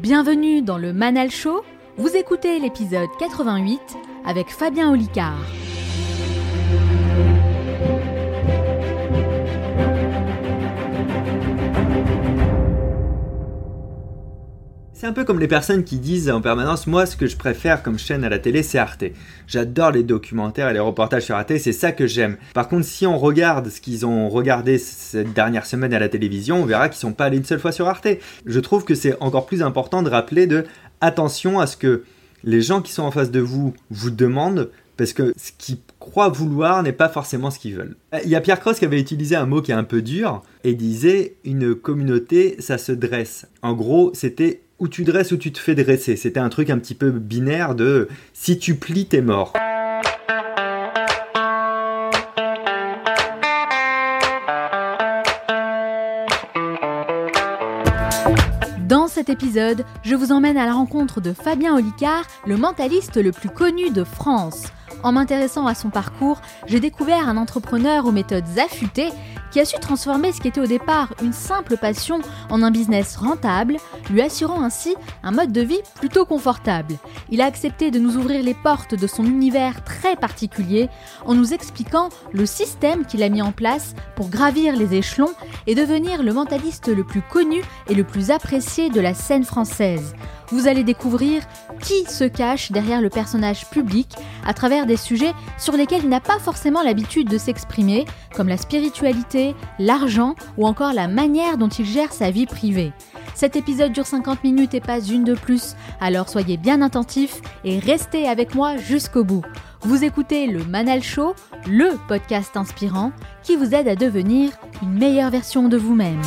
Bienvenue dans le Manal Show. Vous écoutez l'épisode 88 avec Fabien Olicard. C'est un peu comme les personnes qui disent en permanence Moi, ce que je préfère comme chaîne à la télé, c'est Arte. J'adore les documentaires et les reportages sur Arte, c'est ça que j'aime. Par contre, si on regarde ce qu'ils ont regardé cette dernière semaine à la télévision, on verra qu'ils sont pas allés une seule fois sur Arte. Je trouve que c'est encore plus important de rappeler de attention à ce que les gens qui sont en face de vous vous demandent parce que ce qu'ils croient vouloir n'est pas forcément ce qu'ils veulent. Il y a Pierre Cross qui avait utilisé un mot qui est un peu dur et disait une communauté, ça se dresse. En gros, c'était où tu dresses ou tu te fais dresser. C'était un truc un petit peu binaire de si tu plies, t'es mort. Dans cet épisode, je vous emmène à la rencontre de Fabien Olicard, le mentaliste le plus connu de France. En m'intéressant à son parcours, j'ai découvert un entrepreneur aux méthodes affûtées qui a su transformer ce qui était au départ une simple passion en un business rentable, lui assurant ainsi un mode de vie plutôt confortable. Il a accepté de nous ouvrir les portes de son univers très particulier en nous expliquant le système qu'il a mis en place pour gravir les échelons et devenir le mentaliste le plus connu et le plus apprécié de la scène française vous allez découvrir qui se cache derrière le personnage public à travers des sujets sur lesquels il n'a pas forcément l'habitude de s'exprimer, comme la spiritualité, l'argent ou encore la manière dont il gère sa vie privée. Cet épisode dure 50 minutes et pas une de plus, alors soyez bien attentifs et restez avec moi jusqu'au bout. Vous écoutez le Manal Show, le podcast inspirant qui vous aide à devenir une meilleure version de vous-même.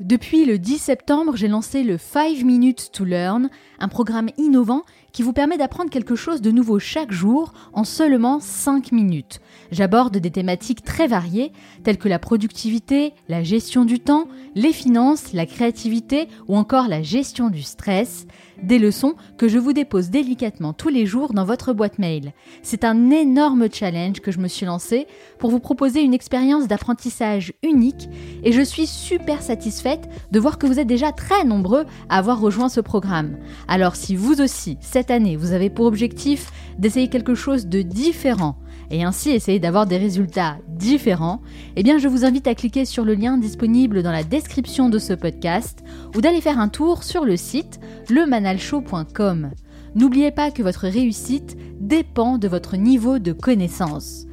Depuis le 10 septembre, j'ai lancé le 5 Minutes to Learn, un programme innovant qui vous permet d'apprendre quelque chose de nouveau chaque jour en seulement 5 minutes. J'aborde des thématiques très variées telles que la productivité, la gestion du temps, les finances, la créativité ou encore la gestion du stress, des leçons que je vous dépose délicatement tous les jours dans votre boîte mail. C'est un énorme challenge que je me suis lancé pour vous proposer une expérience d'apprentissage unique et je suis super satisfaite de voir que vous êtes déjà très nombreux à avoir rejoint ce programme. Alors si vous aussi, cette année, vous avez pour objectif d'essayer quelque chose de différent, et ainsi essayer d'avoir des résultats différents, eh bien je vous invite à cliquer sur le lien disponible dans la description de ce podcast ou d'aller faire un tour sur le site lemanalshow.com. N'oubliez pas que votre réussite dépend de votre niveau de connaissance.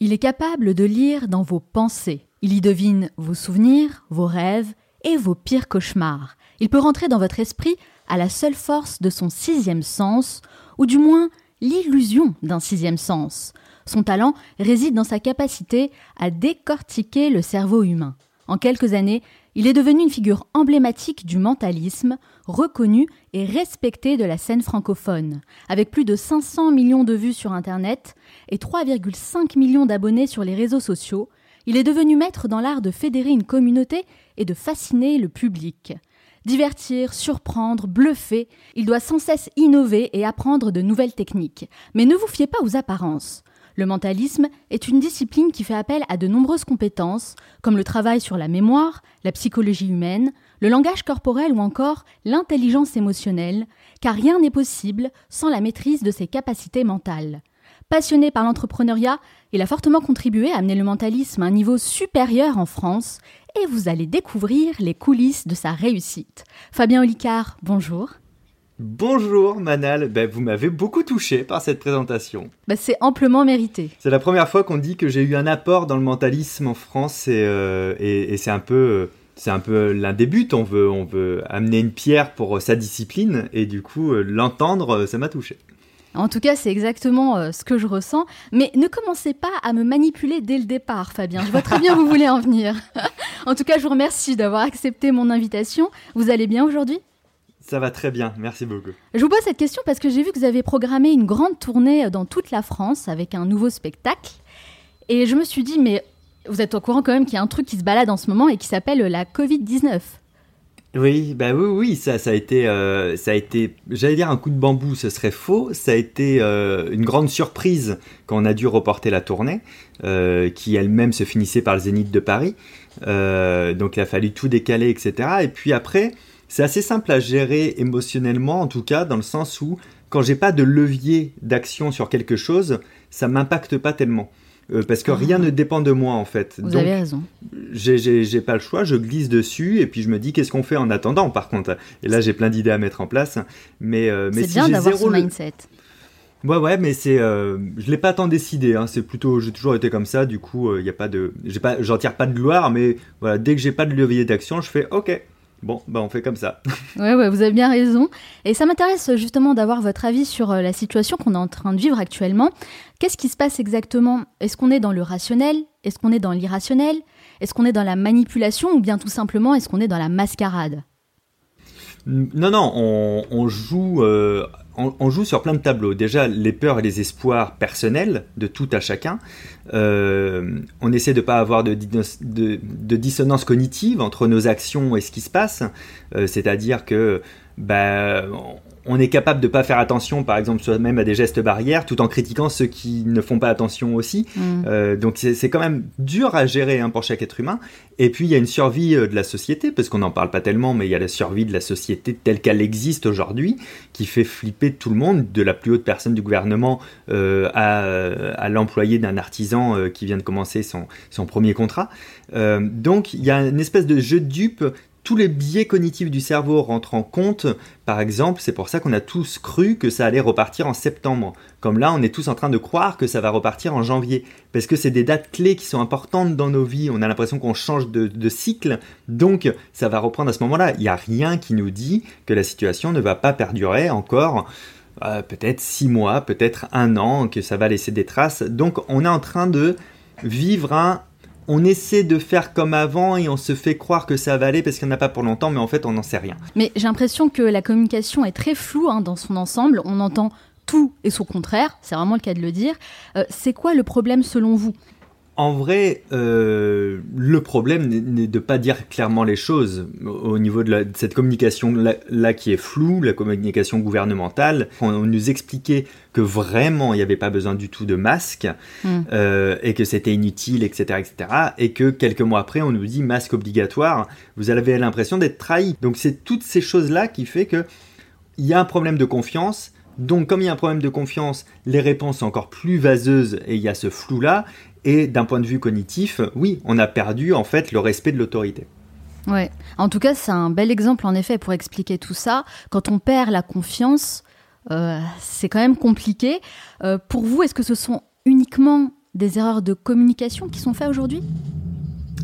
Il est capable de lire dans vos pensées. Il y devine vos souvenirs, vos rêves et vos pires cauchemars. Il peut rentrer dans votre esprit à la seule force de son sixième sens, ou du moins l'illusion d'un sixième sens. Son talent réside dans sa capacité à décortiquer le cerveau humain. En quelques années, il est devenu une figure emblématique du mentalisme, reconnu et respecté de la scène francophone. Avec plus de 500 millions de vues sur Internet et 3,5 millions d'abonnés sur les réseaux sociaux, il est devenu maître dans l'art de fédérer une communauté et de fasciner le public. Divertir, surprendre, bluffer, il doit sans cesse innover et apprendre de nouvelles techniques. Mais ne vous fiez pas aux apparences. Le mentalisme est une discipline qui fait appel à de nombreuses compétences, comme le travail sur la mémoire, la psychologie humaine, le langage corporel ou encore l'intelligence émotionnelle, car rien n'est possible sans la maîtrise de ses capacités mentales. Passionné par l'entrepreneuriat, il a fortement contribué à amener le mentalisme à un niveau supérieur en France et vous allez découvrir les coulisses de sa réussite. Fabien Olicard, bonjour. Bonjour Manal, ben, vous m'avez beaucoup touché par cette présentation. Ben, c'est amplement mérité. C'est la première fois qu'on dit que j'ai eu un apport dans le mentalisme en France et, euh, c'est un peu... c'est un peu l'un des buts, on veut, on veut amener une pierre pour sa discipline et du coup euh, l'entendre, ça m'a touché. En tout cas, c'est exactement euh, ce que je ressens. Mais ne commencez pas à me manipuler dès le départ, Fabien. Je vois très bien où vous voulez en venir. en tout cas, je vous remercie d'avoir accepté mon invitation. Vous allez bien aujourd'hui? Ça va très bien, merci beaucoup. Je vous pose cette question parce que j'ai vu que vous avez programmé une grande tournée dans toute la France avec un nouveau spectacle. Et je me suis dit, mais vous êtes au courant quand même qu'il y a un truc qui se balade en ce moment et qui s'appelle la Covid-19. Oui, bah oui, oui, ça, ça a été, euh, ça a été, j'allais dire un coup de bambou, ce serait faux. Ça a été euh, une grande surprise quand on a dû reporter la tournée, euh, qui elle-même se finissait par le Zénith de Paris. donc il a fallu tout décaler, etc. Et puis après, c'est assez simple à gérer émotionnellement, en tout cas, dans le sens où quand j'ai pas de levier d'action sur quelque chose, ça m'impacte pas tellement. Euh, parce que rien ah. ne dépend de moi en fait. Vous avez raison. J'ai pas le choix, je glisse dessus et puis je me dis qu'est-ce qu'on fait en attendant par contre? Et là j'ai plein d'idées à mettre en place. Mais, euh, mais c'est bien d'avoir ce mindset. Ouais ouais mais c'est euh, je l'ai pas tant décidé hein. c'est plutôt j'ai toujours été comme ça du coup il y a pas de j'ai pas j'en tire pas de gloire mais voilà dès que j'ai pas de levier d'action je fais OK Bon, bah on fait comme ça. ouais, ouais, vous avez bien raison. Et ça m'intéresse justement d'avoir votre avis sur euh, la situation qu'on est en train de vivre actuellement. Qu'est-ce qui se passe exactement? Est-ce qu'on est dans le rationnel? Est-ce qu'on est dans l'irrationnel? Est-ce qu'on est dans la manipulation Ou bien tout simplement, est-ce qu'on est dans la mascarade? Non, non, on, joue euh, on, joue sur plein de tableaux. Déjà, les peurs et les espoirs personnels de tout à chacun. Euh, on essaie de ne pas avoir de, dissonance cognitive entre nos actions et ce qui se passe. Euh, c'est-à-dire que bah, on est capable de pas faire attention, par exemple, soi-même à des gestes barrières, tout en critiquant ceux qui ne font pas attention aussi. Mm. Euh, donc c'est quand même dur à gérer hein, pour chaque être humain. Et puis il y a une survie euh, de la société, parce qu'on n'en parle pas tellement, mais il y a la survie de la société telle qu'elle existe aujourd'hui, qui fait flipper tout le monde, de la plus haute personne du gouvernement euh, à, à l'employé d'un artisan qui vient de commencer son, son premier contrat. donc il y a une espèce de jeu de dupe tous les biais cognitifs du cerveau rentrent en compte. Par exemple, c'est pour ça qu'on a tous cru que ça allait repartir en septembre. Comme là, on est tous en train de croire que ça va repartir en janvier. Parce que c'est des dates clés qui sont importantes dans nos vies. On a l'impression qu'on change de, cycle. Donc, ça va reprendre à ce moment-là. Il n'y a rien qui nous dit que la situation ne va pas perdurer encore. Euh, peut-être six mois, peut-être un an, que ça va laisser des traces. Donc, on est en train de vivre un on essaie de faire comme avant et on se fait croire que ça va aller parce qu'il n'y en a pas pour longtemps, mais en fait, on n'en sait rien. Mais j'ai l'impression que la communication est très floue hein, dans son ensemble. On entend tout et son contraire, c'est vraiment le cas de le dire. Euh, c'est quoi le problème selon vous? En vrai, euh, le problème n'est de pas dire clairement les choses au niveau de, cette communication là, qui est floue, la communication gouvernementale. On, nous expliquait que vraiment il n'y avait pas besoin du tout de masque hmm. euh, et que c'était inutile, etc., etc. Et que quelques mois après, on nous dit masque obligatoire. Vous avez l'impression d'être trahi. Donc c'est toutes ces choses là qui fait que il y a un problème de confiance. Donc, comme il y a un problème de confiance, les réponses sont encore plus vaseuses et il y a ce flou-là. Et d'un point de vue cognitif, oui, on a perdu en fait le respect de l'autorité. Ouais. En tout cas, c'est un bel exemple en effet pour expliquer tout ça. Quand on perd la confiance, euh, c'est quand même compliqué. Euh, pour vous, est-ce que ce sont uniquement des erreurs de communication qui sont faites aujourd'hui?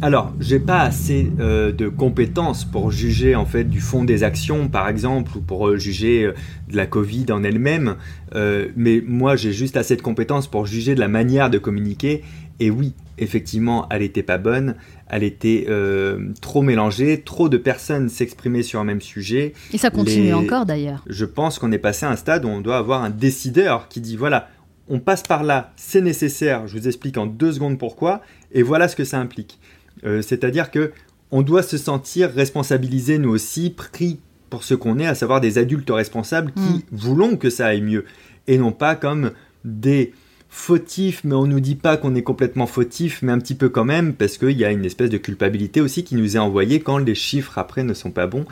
Alors, j'ai pas assez euh, de compétences pour juger en fait du fond des actions, par exemple, ou pour juger de la Covid en elle-même. mais moi, j'ai juste assez de compétences pour juger de la manière de communiquer et oui, effectivement, elle n'était pas bonne, elle était euh, trop mélangée, trop de personnes s'exprimaient sur un même sujet. Et ça continue encore d'ailleurs. Je pense qu'on est passé à un stade où on doit avoir un décideur qui dit voilà, on passe par là, c'est nécessaire, je vous explique en deux secondes pourquoi, et voilà ce que ça implique. Euh, c'est-à-dire que on doit se sentir responsabilisé nous aussi, pris pour ce qu'on est, à savoir des adultes responsables qui mm. voulons que ça aille mieux, et non pas comme des fautif, mais on nous dit pas qu'on est complètement fautif, mais un petit peu quand même, parce qu'il y a une espèce de culpabilité aussi qui nous est envoyée quand les chiffres après ne sont pas bons,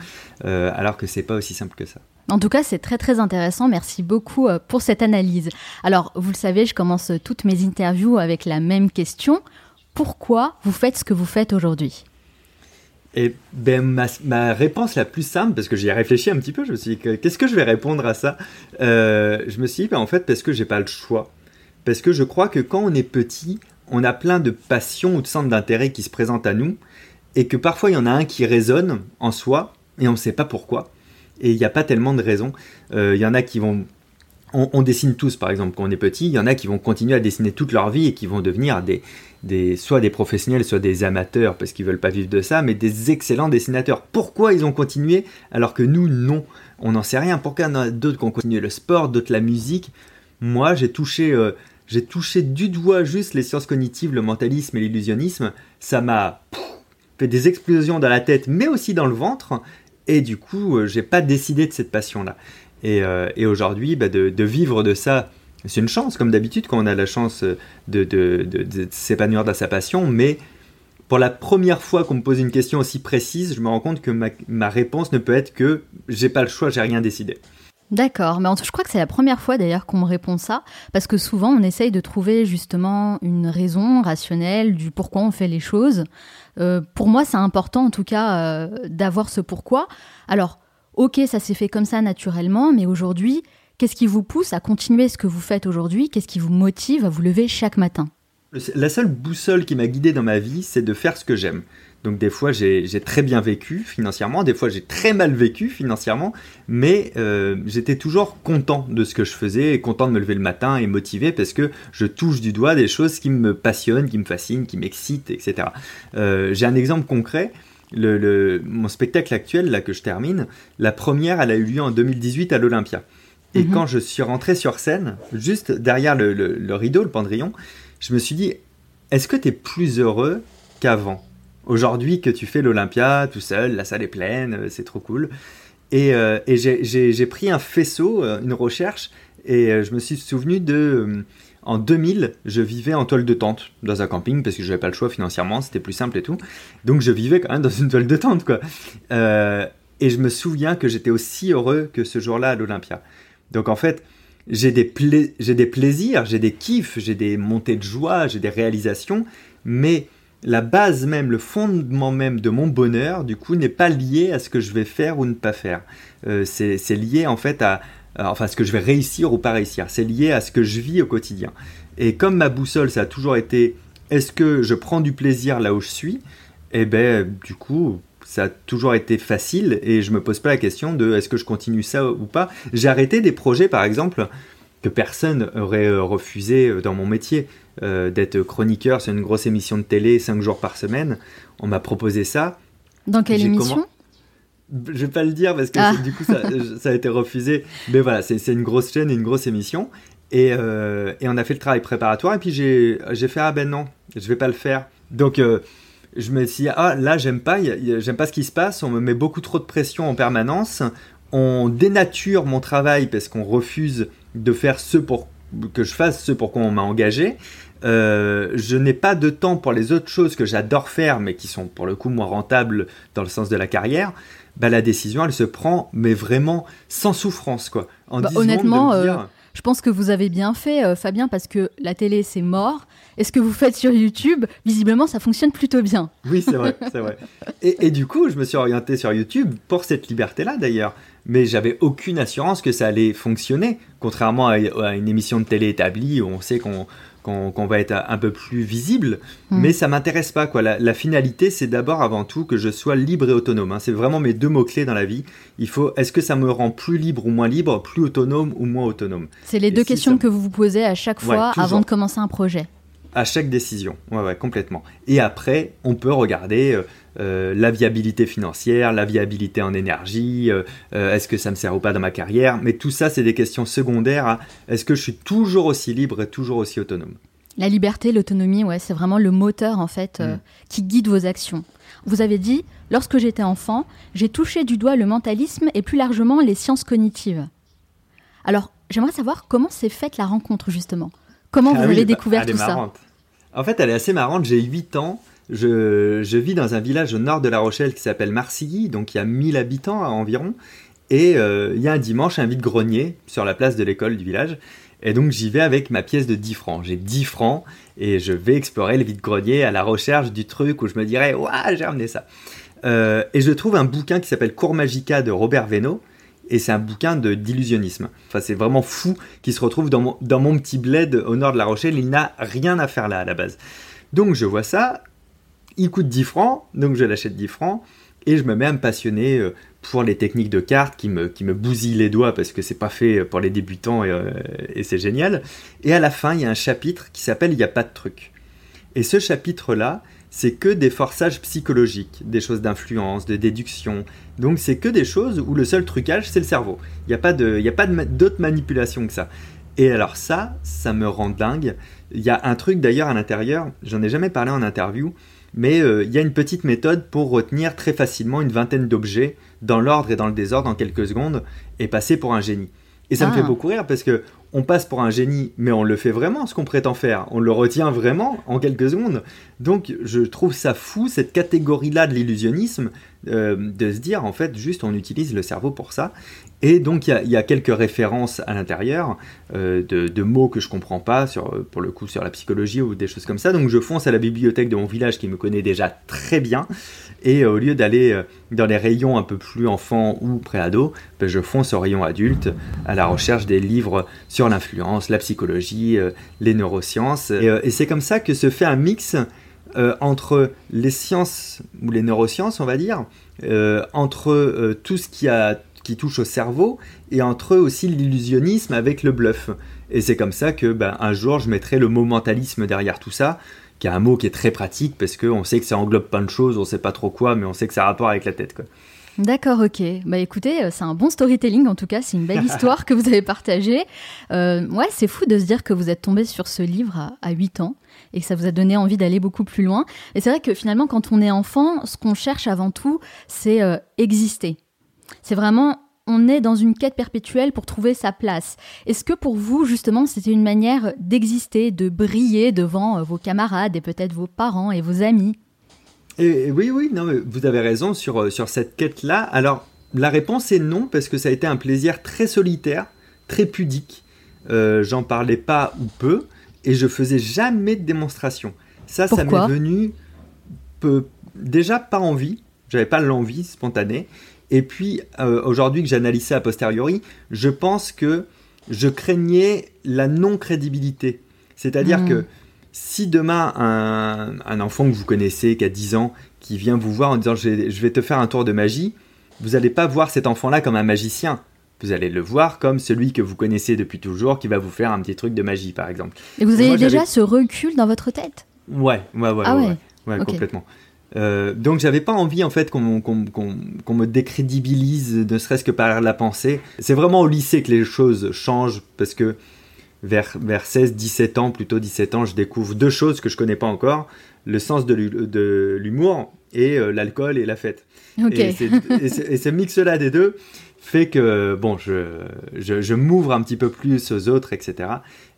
euh, alors que c'est pas aussi simple que ça. En tout cas, c'est très très intéressant. Merci beaucoup euh, pour cette analyse. Alors, vous le savez, je commence toutes mes interviews avec la même question. Pourquoi vous faites ce que vous faites aujourd'hui et ben, ma, réponse la plus simple, parce que j'y ai réfléchi un petit peu, je me suis dit, qu'est-ce que je vais répondre à ça? Euh, Je me suis dit, ben, en fait, parce que j'ai pas le choix. Parce que je crois que quand on est petit, on a plein de passions ou de centres d'intérêt qui se présentent à nous, et que parfois il y en a un qui résonne en soi, et on ne sait pas pourquoi. Et il n'y a pas tellement de raisons. Euh, il y en a qui vont... On, dessine tous, par exemple, quand on est petit. Il y en a qui vont continuer à dessiner toute leur vie et qui vont devenir des, soit des professionnels, soit des amateurs, parce qu'ils veulent pas vivre de ça, mais des excellents dessinateurs. Pourquoi ils ont continué alors que nous, non? On n'en sait rien. Pourquoi d'autres qui ont continué le sport, d'autres la musique? Moi, j'ai touché... Euh, j'ai touché du doigt juste les sciences cognitives, le mentalisme et l'illusionnisme. Ça m'a fait des explosions dans la tête, mais aussi dans le ventre. Et du coup, j'ai pas décidé de cette passion-là. Et, aujourd'hui, bah, de, vivre de ça, c'est une chance, comme d'habitude, quand on a la chance de, de s'épanouir dans sa passion, mais pour la première fois qu'on me pose une question aussi précise, je me rends compte que ma, réponse ne peut être que j'ai pas le choix, j'ai rien décidé. D'accord, mais je crois que c'est la première fois d'ailleurs qu'on me répond ça, parce que souvent on essaye de trouver justement une raison rationnelle du pourquoi on fait les choses. Euh, pour moi, c'est important en tout cas euh, d'avoir ce pourquoi. Alors, ok, ça s'est fait comme ça naturellement, mais aujourd'hui, qu'est-ce qui vous pousse à continuer ce que vous faites aujourd'hui? Qu'est-ce qui vous motive à vous lever chaque matin? La seule boussole qui m'a guidé dans ma vie, c'est de faire ce que j'aime. Donc des fois j'ai très bien vécu financièrement, des fois j'ai très mal vécu financièrement, mais euh, j'étais toujours content de ce que je faisais, content de me lever le matin et motivé parce que je touche du doigt des choses qui me passionnent, qui me fascinent, qui m'excitent, etc. Euh, j'ai un exemple concret. mon spectacle actuel, là que je termine, la première, elle a eu lieu en 2018 à l'Olympia. Et mhm. quand je suis rentré sur scène, juste derrière le, le rideau, le pendrillon, je me suis dit, est-ce que tu es plus heureux qu'avant? Aujourd'hui que tu fais l'Olympia tout seul, la salle est pleine, euh, c'est trop cool. Et, euh, j'ai pris un faisceau, euh, une recherche, et je me suis souvenu de... En 2000, je vivais en toile de tente dans un camping parce que je n'avais pas le choix financièrement, c'était plus simple et tout. Donc je vivais quand même dans une toile de tente, quoi. et je me souviens que j'étais aussi heureux que ce jour-là à l'Olympia. Donc en fait, j'ai des, plaisirs, j'ai des kiffs, j'ai des montées de joie, j'ai des réalisations, mais la base même, le fondement même de mon bonheur, du coup, n'est pas lié à ce que je vais faire ou ne pas faire. Euh, c'est, lié en fait à, enfin, ce que je vais réussir ou pas réussir. C'est lié à ce que je vis au quotidien. Et comme ma boussole, ça a toujours été, est-ce que je prends du plaisir là où je suis? Eh ben, du coup, ça a toujours été facile et je me pose pas la question de est-ce que je continue ça ou pas. J'ai arrêté des projets, par exemple, que personne aurait euh, refusé euh, dans mon métier. Euh, d'être chroniqueur sur une grosse émission de télé 5 jours par semaine. On m'a proposé ça. Dans quelle émission Je vais pas le dire parce que ah. du coup ça, a été refusé. Mais voilà, c'est une grosse chaîne et une grosse émission. Et, et, on a fait le travail préparatoire et puis j'ai fait ah ben non, je vais pas le faire. Donc je me suis dit, ah là j'aime pas, j'aime pas ce qui se passe, on me met beaucoup trop de pression en permanence, on dénature mon travail parce qu'on refuse de faire ce pour que je fasse ce pour quoi on m'a engagé. Euh, je n'ai pas de temps pour les autres choses que j'adore faire, mais qui sont pour le coup moins rentables dans le sens de la carrière. Bah, la décision, elle se prend, mais vraiment sans souffrance, quoi. En bah, honnêtement, euh, je pense que vous avez bien fait, euh, Fabien, parce que la télé, c'est mort. Et ce que vous faites sur YouTube, visiblement, ça fonctionne plutôt bien. Oui, c'est vrai, c'est vrai. Et, du coup, je me suis orienté sur YouTube pour cette liberté-là, d'ailleurs. Mais j'avais aucune assurance que ça allait fonctionner, contrairement à, une émission de télé établie où on sait qu'on qu'on va être un peu plus visible, hmm. mais ça m'intéresse pas. Quoi. La, finalité, c'est d'abord avant tout que je sois libre et autonome. Hein. C'est vraiment mes deux mots-clés dans la vie. Il faut, est-ce que ça me rend plus libre ou moins libre, plus autonome ou moins autonome? C'est les deux questions que vous vous posez à chaque fois avant de commencer un projet à chaque décision. Ouais, ouais, complètement. Et après, on peut regarder euh, euh, la viabilité financière, la viabilité en énergie, euh, est-ce que ça me sert ou pas dans ma carrière? Mais tout ça, c'est des questions secondaires à est-ce que je suis toujours aussi libre et toujours aussi autonome? La liberté, l'autonomie, ouais, c'est vraiment le moteur en fait mm. qui guide vos actions. Vous avez dit, lorsque j'étais enfant, j'ai touché du doigt le mentalisme et plus largement les sciences cognitives. Alors, j'aimerais savoir comment s'est faite la rencontre justement. Comment ah vous avez bah, découvert tout ça? en fait, elle est assez marrante. J'ai 8 ans. Je, vis dans un village au nord de La Rochelle qui s'appelle Marcilly, donc il y a 1000 habitants environ. Et euh, il y a un dimanche un vide-grenier sur la place de l'école du village. Et donc j'y vais avec ma pièce de 10 francs. J'ai 10 francs et je vais explorer le vide-grenier à la recherche du truc où je me dirais Waouh, j'ai ramené ça. Euh, et je trouve un bouquin qui s'appelle Cours Magica de Robert Veno et c'est un bouquin d'illusionnisme. Enfin, c'est vraiment fou qu'il se retrouve dans mon, dans mon petit bled au nord de La Rochelle. Il n'a rien à faire là à la base. Donc je vois ça, il coûte 10 francs, donc je l'achète 10 francs, et je me mets à me passionner euh, pour les techniques de cartes qui me, qui me bousillent les doigts parce que c'est pas fait pour les débutants et, euh, et c'est génial. Et à la fin, il y a un chapitre qui s'appelle Il n'y a pas de truc. Et ce chapitre-là, c'est que des forçages psychologiques, des choses d'influence, de déduction. Donc c'est que des choses où le seul trucage, c'est le cerveau. Il n'y a pas d'autre manipulation que ça. Et alors ça, ça me rend dingue. Il y a un truc d'ailleurs à l'intérieur, j'en ai jamais parlé en interview, mais euh, il y a une petite méthode pour retenir très facilement une vingtaine d'objets dans l'ordre et dans le désordre en quelques secondes et passer pour un génie. Et ça me fait Ah. beaucoup rire parce que on passe pour un génie, mais on le fait vraiment ce qu'on prétend faire. On le retient vraiment en quelques secondes. Donc je trouve ça fou cette catégorie-là de l'illusionnisme euh, de se dire en fait juste on utilise le cerveau pour ça. Et donc il y a- quelques références à l'intérieur euh, de, mots que je comprends pas sur pour le coup sur la psychologie ou des choses comme ça. Donc je fonce à la bibliothèque de mon village qui me connaît déjà très bien. Et au lieu d'aller euh, dans les rayons un peu plus enfants ou préado, ben, je fonce au rayon adulte à la recherche des livres sur l'influence, la psychologie, euh, les neurosciences. Et, c'est comme ça que se fait un mix entre les sciences ou les neurosciences, on va dire, entre tout ce qui, a, qui touche au cerveau et entre aussi l'illusionnisme avec le bluff. Et c'est comme ça que ben, un jour je mettrai le mot mentalisme derrière tout ça, qui est un mot qui est très pratique parce qu'on sait que ça englobe plein de choses, on sait pas trop quoi, mais on sait que ça a rapport avec la tête. Quoi. D'accord, ok. Bah écoutez, euh, c'est un bon storytelling en tout cas, c'est une belle histoire que vous avez partagée. Euh, ouais, c'est fou de se dire que vous êtes tombé sur ce livre à, à 8 ans et que ça vous a donné envie d'aller beaucoup plus loin. Et c'est vrai que finalement, quand on est enfant, ce qu'on cherche avant tout, c'est euh, exister. C'est vraiment, on est dans une quête perpétuelle pour trouver sa place. Est-ce que pour vous, justement, c'était une manière d'exister, de briller devant euh, vos camarades et peut-être vos parents et vos amis? Et, et oui, oui, non, mais vous avez raison sur, euh, sur cette quête-là. Alors, la réponse est non, parce que ça a été un plaisir très solitaire, très pudique. Euh, J'en parlais pas ou peu, et je faisais jamais de démonstration. Ça, ça m'est venu peu, déjà pas envie, j'avais pas l'envie spontanée. Et puis, euh, aujourd'hui que j'analyse ça a posteriori, je pense que je craignais la non-crédibilité. C'est-à-dire Mm. que si demain un, un enfant que vous connaissez qui a 10 ans, qui vient vous voir en disant je vais, je vais te faire un tour de magie, vous n'allez pas voir cet enfant-là comme un magicien. Vous allez le voir comme celui que vous connaissez depuis toujours qui va vous faire un petit truc de magie, par exemple. Et vous avez moi, déjà ce recul dans votre tête? Ouais, ouais, ouais. Ah ouais, complètement. Euh, donc j'avais pas envie en fait qu'on me décrédibilise, ne serait-ce que par la pensée. C'est vraiment au lycée que les choses changent parce que vers, vers 16, 17 ans, plutôt 17 ans, je découvre deux choses que je connais pas encore, le sens de l'hu- de l'humour et euh, l'alcool et la fête. Et, ce- et ce mix-là des deux fait que bon, je, je, je m'ouvre un petit peu plus aux autres, etc.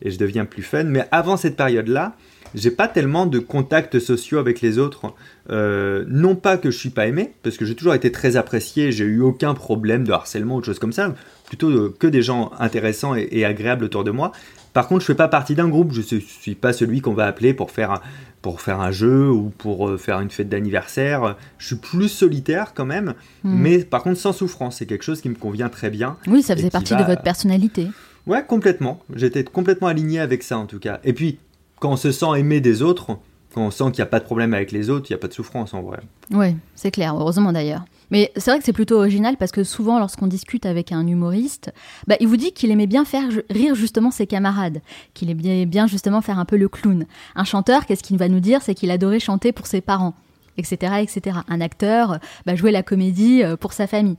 Et je deviens plus fun. Mais avant cette période-là, j'ai pas tellement de contacts sociaux avec les autres. Euh, non pas que je suis pas aimé, parce que j'ai toujours été très apprécié, j'ai eu aucun problème de harcèlement ou de choses comme ça. Plutôt euh, que des gens intéressants et, et agréables autour de moi. Par contre, je fais pas partie d'un groupe. Je suis, pas celui qu'on va appeler pour faire un, pour faire un jeu ou pour euh, faire une fête d'anniversaire. Je suis plus solitaire quand même, Hmm. mais par contre sans souffrance. C'est quelque chose qui me convient très bien. Oui, ça faisait partie va- de votre personnalité. Ouais, complètement. J'étais complètement aligné avec ça en tout cas. Et puis, quand on se sent aimé des autres, quand on sent qu'il n'y a pas de problème avec les autres, il n'y a pas de souffrance en vrai. Oui, c'est clair, heureusement d'ailleurs. Mais c'est vrai que c'est plutôt original parce que souvent, lorsqu'on discute avec un humoriste, bah, il vous dit qu'il aimait bien faire rire justement ses camarades, qu'il aimait bien justement faire un peu le clown. Un chanteur, qu'est-ce qu'il va nous dire? C'est qu'il adorait chanter pour ses parents, etc. etc. Un acteur, bah, jouer la comédie euh, pour sa famille.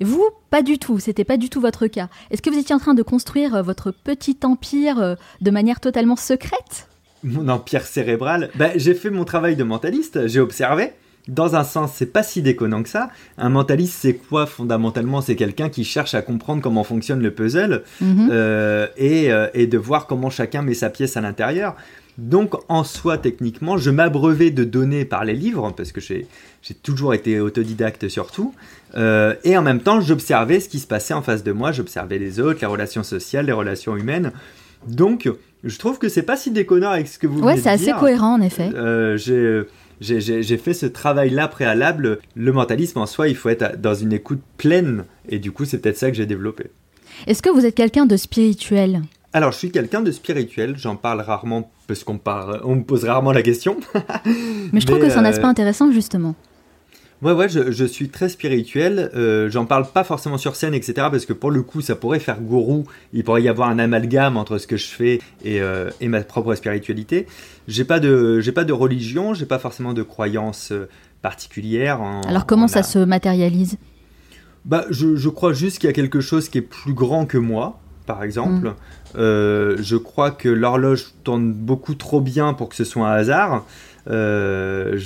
Vous, pas du tout, c'était pas du tout votre cas. Est-ce que vous étiez en train de construire euh, votre petit empire euh, de manière totalement secrète? Mon empire cérébral, bah, j'ai fait mon travail de mentaliste, j'ai observé. Dans un sens, c'est pas si déconnant que ça. Un mentaliste, c'est quoi fondamentalement? C'est quelqu'un qui cherche à comprendre comment fonctionne le puzzle Mhm. euh, et, euh, et de voir comment chacun met sa pièce à l'intérieur. Donc en soi, techniquement, je m'abreuvais de données par les livres, parce que j'ai j'ai toujours été autodidacte surtout, euh, et en même temps, j'observais ce qui se passait en face de moi, j'observais les autres, les relations sociales, les relations humaines. Donc, je trouve que c'est pas si déconnant avec ce que vous Ouais, venez c'est assez cohérent en effet. Euh, j'ai- j'ai fait ce travail-là préalable. Le mentalisme en soi, il faut être dans une écoute pleine, et du coup, c'est peut-être ça que j'ai développé. Est-ce que vous êtes quelqu'un de spirituel? Alors, je suis quelqu'un de spirituel, j'en parle rarement parce qu'on parle, on me pose rarement la question. Mais je trouve Mais, que c'est un euh, aspect intéressant justement. Ouais, ouais, je, je suis très spirituel. euh, j'en parle pas forcément sur scène, etc. Parce que pour le coup, ça pourrait faire gourou. Il pourrait y avoir un amalgame entre ce que je fais et, euh, et ma propre spiritualité. J'ai pas de, j'ai pas de religion, j'ai pas forcément de croyance euh, particulière. en- Alors comment en ça la- se matérialise? Bah, je, je crois juste qu'il y a quelque chose qui est plus grand que moi, par exemple. Mm. Euh, je crois que l'horloge tourne beaucoup trop bien pour que ce soit un hasard. Euh,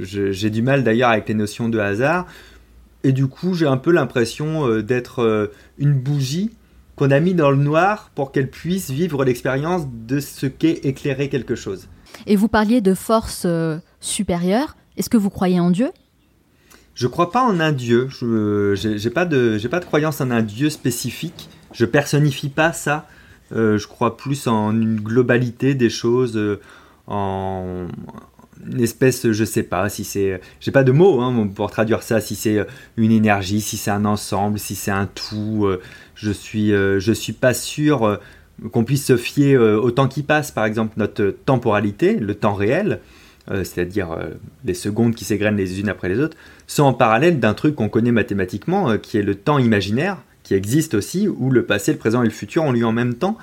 J'ai du mal d'ailleurs avec les notions de hasard. Et du coup, j'ai un peu l'impression euh, d'être euh, une bougie qu'on a mis dans le noir pour qu'elle puisse vivre l'expérience de ce qu'est éclairer quelque chose. Et vous parliez de force euh, supérieure. Est-ce que vous croyez en Dieu? Je crois pas en un Dieu. Je n'ai pas, de, pas de croyance en un Dieu spécifique. Je personnifie pas ça. je crois plus en une globalité des choses, en, une espèce, je sais pas si c'est, j'ai pas de mots hein, pour traduire ça, si c'est une énergie, si c'est un ensemble, si c'est un tout. Euh, je suis, euh, je suis pas sûr euh, qu'on puisse se fier au temps qui passe, par exemple notre temporalité, le temps réel, c'est-à-dire les secondes qui s'égrènent les unes après les autres, sont en parallèle d'un truc qu'on connaît mathématiquement, qui est le temps imaginaire, qui existe aussi, où le passé, le présent et le futur ont lieu en même temps.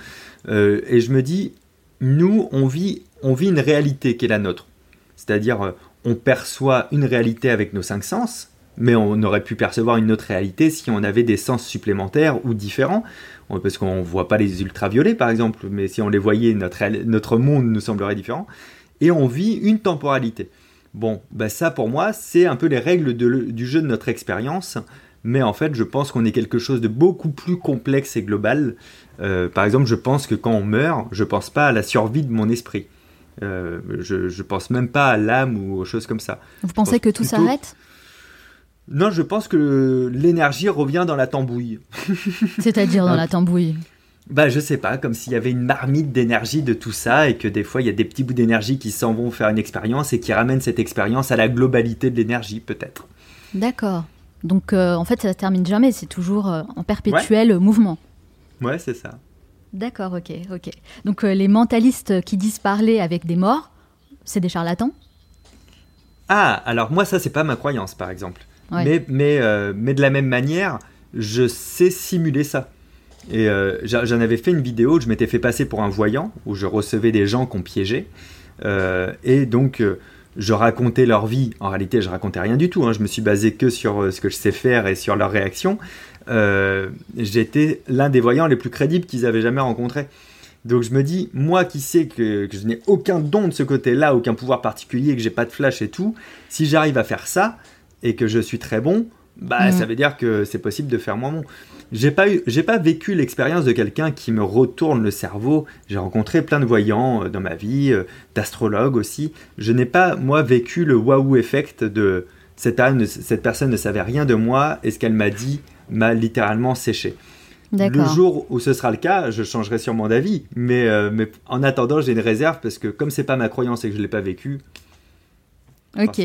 et je me dis, nous, on vit, une réalité qui est la nôtre c'est-à-dire, euh, on perçoit une réalité avec nos cinq sens, mais on aurait pu percevoir une autre réalité si on avait des sens supplémentaires ou différents. Parce qu'on ne voit pas les ultraviolets, par exemple, mais si on les voyait, notre, notre monde nous semblerait différent. Et on vit une temporalité. Bon, bah ça pour moi, c'est un peu les règles du jeu de notre expérience. Mais en fait, je pense qu'on est quelque chose de beaucoup plus complexe et global. Euh, par exemple, je pense que quand on meurt, je ne pense pas à la survie de mon esprit. Euh, je, ne pense même pas à l'âme ou aux choses comme ça. Vous pensez que tout s'arrête? Non, je pense que l'énergie revient dans la tambouille. C'est-à-dire dans la tambouille? Bah, je sais pas, comme s'il y avait une marmite d'énergie de tout ça et que des fois il y a des petits bouts d'énergie qui s'en vont faire une expérience et qui ramènent cette expérience à la globalité de l'énergie, peut-être. D'accord. Donc euh, en fait, ça ne termine jamais, c'est toujours euh, en perpétuel mouvement. Ouais, c'est ça. D'accord, ok, ok. Donc euh, les mentalistes qui disent parler avec des morts, c'est des charlatans? Ah, alors moi ça c'est pas ma croyance par exemple. Mais, mais, euh, mais de la même manière, je sais simuler ça. Et j'en avais fait une vidéo où je m'étais fait passer pour un voyant, où je recevais des gens qu'on piégeait. et donc je racontais leur vie. En réalité, je racontais rien du tout. Hein. Je me suis basé que sur ce que je sais faire et sur leurs réactions. Euh, j'étais l'un des voyants les plus crédibles qu'ils avaient jamais rencontrés. Donc je me dis, moi qui sais que, je n'ai aucun don de ce côté-là, aucun pouvoir particulier, que j'ai pas de flash et tout, si j'arrive à faire ça et que je suis très bon, bah mm. ça veut dire que c'est possible de faire moins bon. J'ai pas eu, j'ai pas vécu l'expérience de quelqu'un qui me retourne le cerveau. J'ai rencontré plein de voyants euh, dans ma vie, euh, d'astrologues aussi. Je n'ai pas moi vécu le waouh effect de cette, cette personne ne savait rien de moi et ce qu'elle m'a dit m'a littéralement séché. Le jour où ce sera le cas, je changerai sûrement d'avis. Mais, euh, mais en attendant, j'ai une réserve parce que comme c'est pas ma croyance et que je l'ai pas vécu. Ok.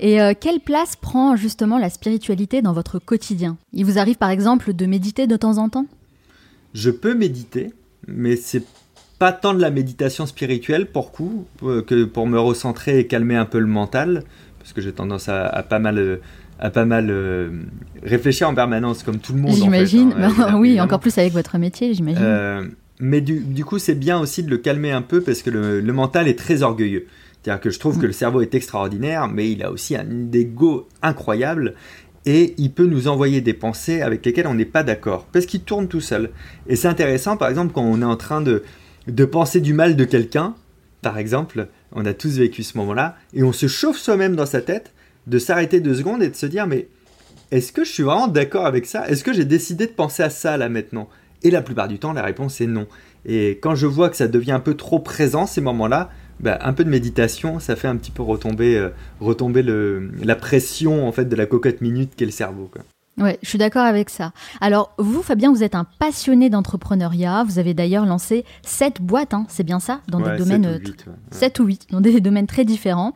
Et euh, quelle place prend justement la spiritualité dans votre quotidien? Il vous arrive par exemple de méditer de temps en temps? Je peux méditer, mais c'est pas tant de la méditation spirituelle pour coup euh, que pour me recentrer et calmer un peu le mental, parce que j'ai tendance à, à, pas mal à pas mal euh, réfléchir en permanence, comme tout le monde. J'imagine. Hein, oui, encore plus avec votre métier, j'imagine. Euh, mais du, du coup, c'est bien aussi de le calmer un peu parce que le, le mental est très orgueilleux. C'est-à-dire que je trouve que le cerveau est extraordinaire, mais il a aussi un ego incroyable et il peut nous envoyer des pensées avec lesquelles on n'est pas d'accord parce qu'il tourne tout seul. Et c'est intéressant, par exemple, quand on est en train de, de penser du mal de quelqu'un, par exemple, on a tous vécu ce moment-là, et on se chauffe soi-même dans sa tête de s'arrêter deux secondes et de se dire mais est-ce que je suis vraiment d'accord avec ça? Est-ce que j'ai décidé de penser à ça là maintenant? Et la plupart du temps, la réponse est non. Et quand je vois que ça devient un peu trop présent ces moments-là, bah, un peu de méditation, ça fait un petit peu retomber, euh, retomber le, la pression en fait de la cocotte minute qu'est le cerveau. Quoi. Ouais, je suis d'accord avec ça. Alors, vous, Fabien, vous êtes un passionné d'entrepreneuriat. Vous avez d'ailleurs lancé sept boîtes, hein, c'est bien ça, dans des domaines. 7 ou 8, dans des domaines très différents.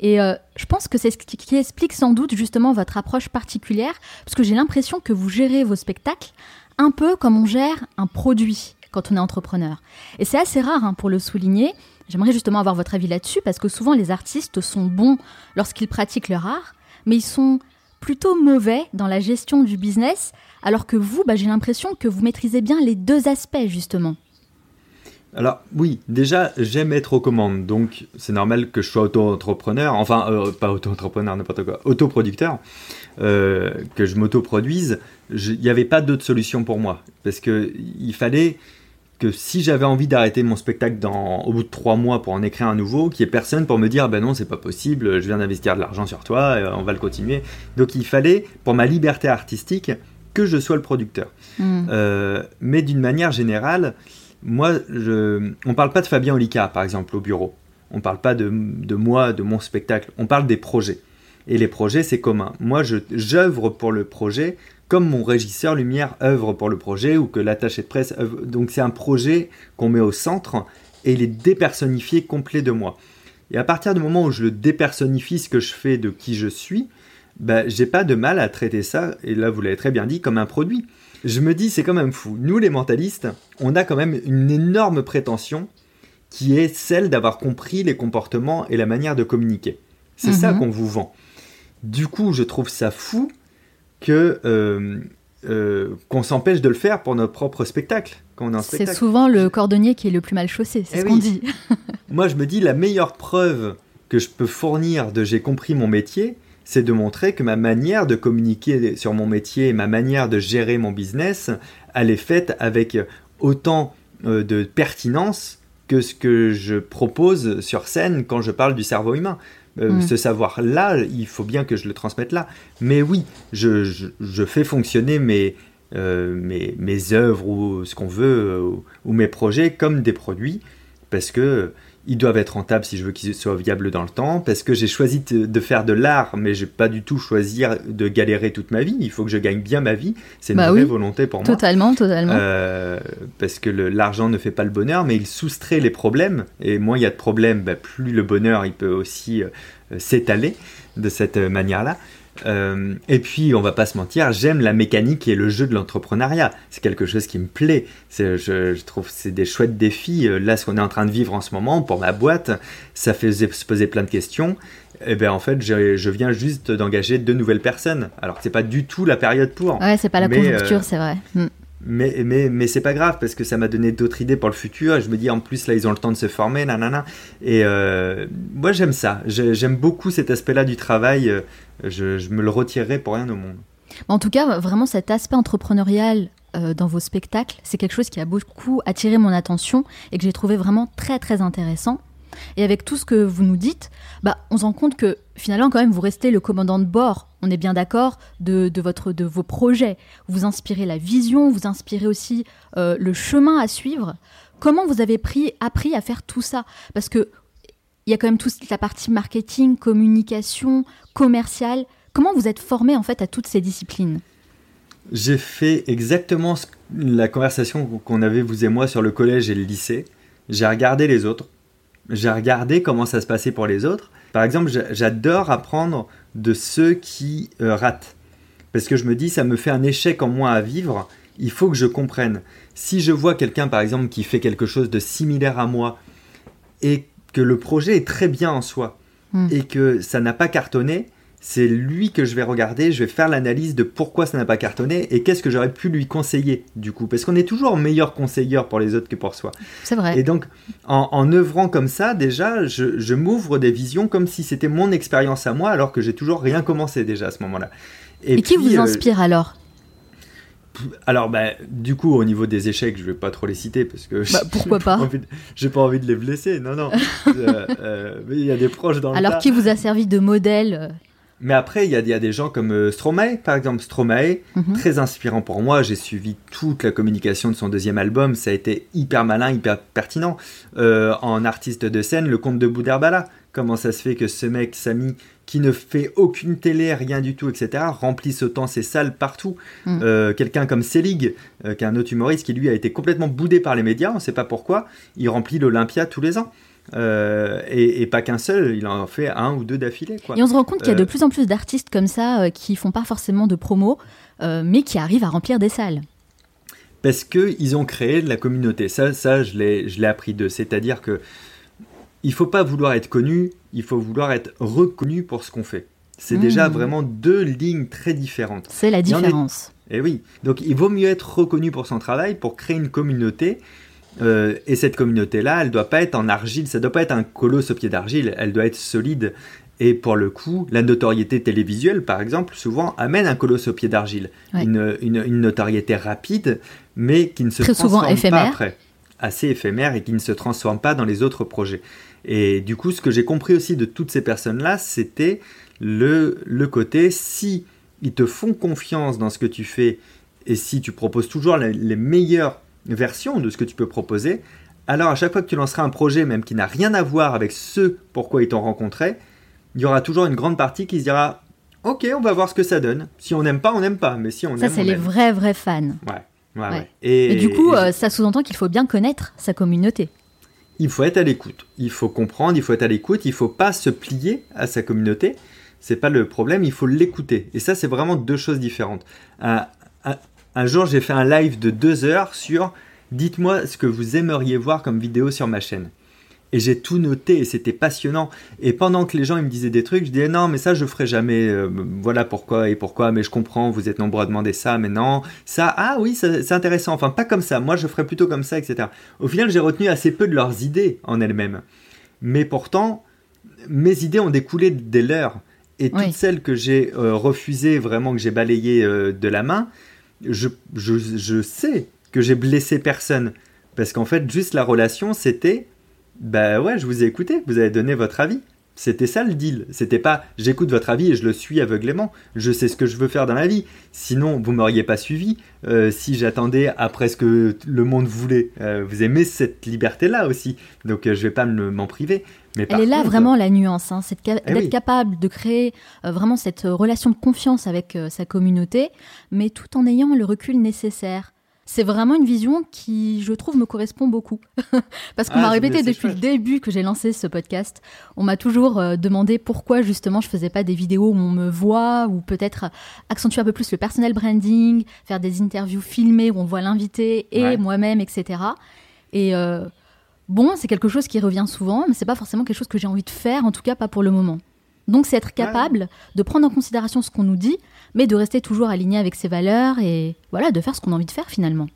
Et euh, je pense que c'est ce qui explique sans doute justement votre approche particulière, parce que j'ai l'impression que vous gérez vos spectacles un peu comme on gère un produit quand on est entrepreneur. Et c'est assez rare hein, pour le souligner. J'aimerais justement avoir votre avis là-dessus, parce que souvent les artistes sont bons lorsqu'ils pratiquent leur art, mais ils sont plutôt mauvais dans la gestion du business, alors que vous, bah, j'ai l'impression que vous maîtrisez bien les deux aspects, justement. Alors oui, déjà j'aime être aux commandes, donc c'est normal que je sois auto-entrepreneur, enfin euh, pas auto-entrepreneur, n'importe quoi, autoproducteur, euh, que je m'auto-produise. Il n'y avait pas d'autre solution pour moi, parce que il fallait que si j'avais envie d'arrêter mon spectacle dans, au bout de trois mois pour en écrire un nouveau, qu'il n'y ait personne pour me dire ben non, c'est pas possible, je viens d'investir de l'argent sur toi, on va le continuer. Donc il fallait, pour ma liberté artistique, que je sois le producteur. Hmm. Euh, mais d'une manière générale, moi, je, on parle pas de Fabien Olicard, par exemple, au bureau. On parle pas de, de moi, de mon spectacle. On parle des projets. Et les projets, c'est commun. Moi, j'œuvre pour le projet comme mon régisseur lumière œuvre pour le projet ou que l'attaché de presse œuvre. Donc c'est un projet qu'on met au centre et il est dépersonnifié complet de moi. Et à partir du moment où je le dépersonnifie, ce que je fais de qui je suis, ben, j'ai pas de mal à traiter ça, et là vous l'avez très bien dit, comme un produit. Je me dis, c'est quand même fou. Nous, les mentalistes, on a quand même une énorme prétention qui est celle d'avoir compris les comportements et la manière de communiquer. C'est ça mhm. qu'on vous vend. Du coup, je trouve ça fou que euh, euh, qu'on s'empêche de le faire pour notre propre spectacle. C'est souvent le cordonnier qui est le plus mal chaussé, c'est eh ce qu'on dit. Moi, je me dis, la meilleure preuve que je peux fournir de j'ai compris mon métier, c'est de montrer que ma manière de communiquer sur mon métier, ma manière de gérer mon business, elle est faite avec autant euh, de pertinence que ce que je propose sur scène quand je parle du cerveau humain. Euh. Ce savoir-là, il faut bien que je le transmette là. Mais oui, je, fais fonctionner mes, euh, mes, mes, œuvres ou ce qu'on veut, ou, mes projets comme des produits, parce que ils doivent être rentables si je veux qu'ils soient viables dans le temps, parce que j'ai choisi de faire de l'art, mais j'ai pas du tout choisi de galérer toute ma vie. Il faut que je gagne bien ma vie. C'est une bah vraie volonté pour moi. Totalement, totalement. Euh, parce que l'argent ne fait pas le bonheur, mais il soustrait les problèmes. Et moins il y a de problèmes, bah, plus le bonheur il peut aussi euh, s'étaler de cette manière-là. Euh, et puis, on va pas se mentir, j'aime la mécanique et le jeu de l'entrepreneuriat. C'est quelque chose qui me plaît. Je, je, trouve c'est des chouettes défis. Euh, là, ce qu'on est en train de vivre en ce moment pour ma boîte, ça fait se poser plein de questions. Et eh ben en fait, je, je viens juste d'engager deux nouvelles personnes. Alors c'est pas du tout la période pour. Ouais, c'est pas la conjoncture, euh, c'est vrai. Mm. Mais, mais, mais c'est pas grave parce que ça m'a donné d'autres idées pour le futur. Et je me dis en plus là ils ont le temps de se former, nanana. Et euh, moi j'aime ça. J'aime beaucoup cet aspect-là du travail. Je, me le retirerai pour rien au monde. En tout cas, vraiment cet aspect entrepreneurial euh, dans vos spectacles, c'est quelque chose qui a beaucoup attiré mon attention et que j'ai trouvé vraiment très très intéressant. Et avec tout ce que vous nous dites, bah, on se rend compte que finalement, quand même, vous restez le commandant de bord, on est bien d'accord, de, de vos projets. Vous inspirez la vision, vous inspirez aussi euh, le chemin à suivre. Comment vous avez pris, appris à faire tout ça? Parce que il y a quand même toute la partie marketing, communication, commerciale. Comment vous êtes formé en fait à toutes ces disciplines? J'ai fait exactement la conversation qu'on avait vous et moi sur le collège et le lycée. J'ai regardé les autres j'ai regardé comment ça se passait pour les autres. Par exemple, j'adore apprendre de ceux qui euh, ratent. Parce que je me dis, ça me fait un échec en moi à vivre. Il faut que je comprenne. Si je vois quelqu'un, par exemple, qui fait quelque chose de similaire à moi et que le projet est très bien en soi hmm. et que ça n'a pas cartonné, c'est lui que je vais regarder, je vais faire l'analyse de pourquoi ça n'a pas cartonné et qu'est-ce que j'aurais pu lui conseiller du coup. Parce qu'on est toujours meilleur conseilleur pour les autres que pour soi. C'est vrai. Et donc, en, œuvrant comme ça, déjà, je, m'ouvre des visions comme si c'était mon expérience à moi alors que j'ai toujours rien commencé déjà à ce moment-là. Et, qui vous euh, inspire alors? Alors, bah, du coup, au niveau des échecs, je vais pas trop les citer parce que bah, pourquoi pas J'ai pas envie de les blesser. Non, non. Euh, euh, il y a des proches dans le. Alors, qui vous a servi de modèle mais après, il y, a, des gens comme euh, Stromae, par exemple. Stromae, mhm. très inspirant pour moi. J'ai suivi toute la communication de son deuxième album. Ça a été hyper malin, hyper pertinent. Euh, en artiste de scène, le comte de Boudherbala. Comment ça se fait que ce mec, Samy, qui ne fait aucune télé, rien du tout, etc., remplisse autant ses salles partout. Mhm. Euh, quelqu'un comme Selig, qui est un autre humoriste qui lui a été complètement boudé par les médias, on ne sait pas pourquoi, il remplit l'Olympia tous les ans. Euh, et, pas qu'un seul, il en fait un ou deux d'affilée. Et on se rend compte qu'il y a de euh, plus en plus d'artistes comme ça euh, qui font pas forcément de promo, mais qui arrivent à remplir des salles. Parce qu'ils ont créé de la communauté. Ça, ça je l'ai appris d'eux. C'est-à-dire que il faut pas vouloir être connu, il faut vouloir être reconnu pour ce qu'on fait. C'est déjà mmh. vraiment deux lignes très différentes. C'est la différence. Et eh oui. Donc il vaut mieux être reconnu pour son travail, pour créer une communauté euh, et cette communauté-là, elle doit pas être en argile, ça doit pas être un colosse au pied d'argile, elle doit être solide. Et pour le coup, la notoriété télévisuelle, par exemple, souvent amène un colosse au pied d'argile. Une, une, notoriété rapide, mais qui ne se Très souvent éphémère. pas après. assez éphémères et qui ne se transforment pas dans les autres projets. Et du coup, ce que j'ai compris aussi de toutes ces personnes-là, c'était le, le côté si ils te font confiance dans ce que tu fais et si tu proposes toujours les, meilleures versions de ce que tu peux proposer, alors à chaque fois que tu lanceras un projet, même qui n'a rien à voir avec ce pourquoi ils t'ont rencontré, il y aura toujours une grande partie qui se dira Ok, on va voir ce que ça donne. Si on n'aime pas, on n'aime pas. Mais si on ça, c'est les vrais, vrais fans. Ouais. ouais, Et, du coup, euh, ça sous-entend qu'il faut bien connaître sa communauté. Il faut être à l'écoute. Il faut comprendre, il faut être à l'écoute. Il ne faut pas se plier à sa communauté. C'est pas le problème, il faut l'écouter. Et ça, c'est vraiment deux choses différentes. Un, un jour, j'ai fait un live de deux heures sur Dites-moi ce que vous aimeriez voir comme vidéo sur ma chaîne. Et j'ai tout noté et c'était passionnant. Et pendant que les gens ils me disaient des trucs, je disais non, mais ça je ferai jamais. Euh, voilà pourquoi et pourquoi. Mais je comprends, vous êtes nombreux à demander ça, mais non. Ça, ah oui, c'est intéressant. Enfin, pas comme ça. Moi je ferais plutôt comme ça, etc. Au final, j'ai retenu assez peu de leurs idées en elles-mêmes. Mais pourtant, mes idées ont découlé des leurs. Et toutes celles que j'ai euh, refusées, vraiment que j'ai balayées euh, de la main, je, je, je sais que j'ai blessé personne. Parce qu'en fait, juste la relation, c'était bah ouais, je vous ai écouté, vous avez donné votre avis. C'était ça le deal. C'était pas j'écoute votre avis et je le suis aveuglément. Je sais ce que je veux faire dans la vie. Sinon, vous m'auriez pas suivi euh, si j'attendais après ce que le monde voulait. Euh, vous aimez cette liberté-là aussi. Donc euh, je vais pas m'en priver. Mais Elle est là vraiment la nuance. Hein, c'est eh d'être capable de créer vraiment cette relation de confiance avec sa communauté, mais tout en ayant le recul nécessaire c'est vraiment une vision qui, je trouve, me correspond beaucoup. Parce qu'on m'a ah, répété depuis le début que j'ai lancé ce podcast, on m'a toujours euh, demandé pourquoi justement je faisais pas des vidéos où on me voit, ou peut-être accentuer un peu plus le personnel branding, faire des interviews filmées où on voit l'invité et moi-même, etc. Et euh, bon, c'est quelque chose qui revient souvent, mais c'est pas forcément quelque chose que j'ai envie de faire, en tout cas pas pour le moment. Donc c'est être capable de prendre en considération ce qu'on nous dit, mais de rester toujours aligné avec ses valeurs et voilà, de faire ce qu'on a envie de faire finalement.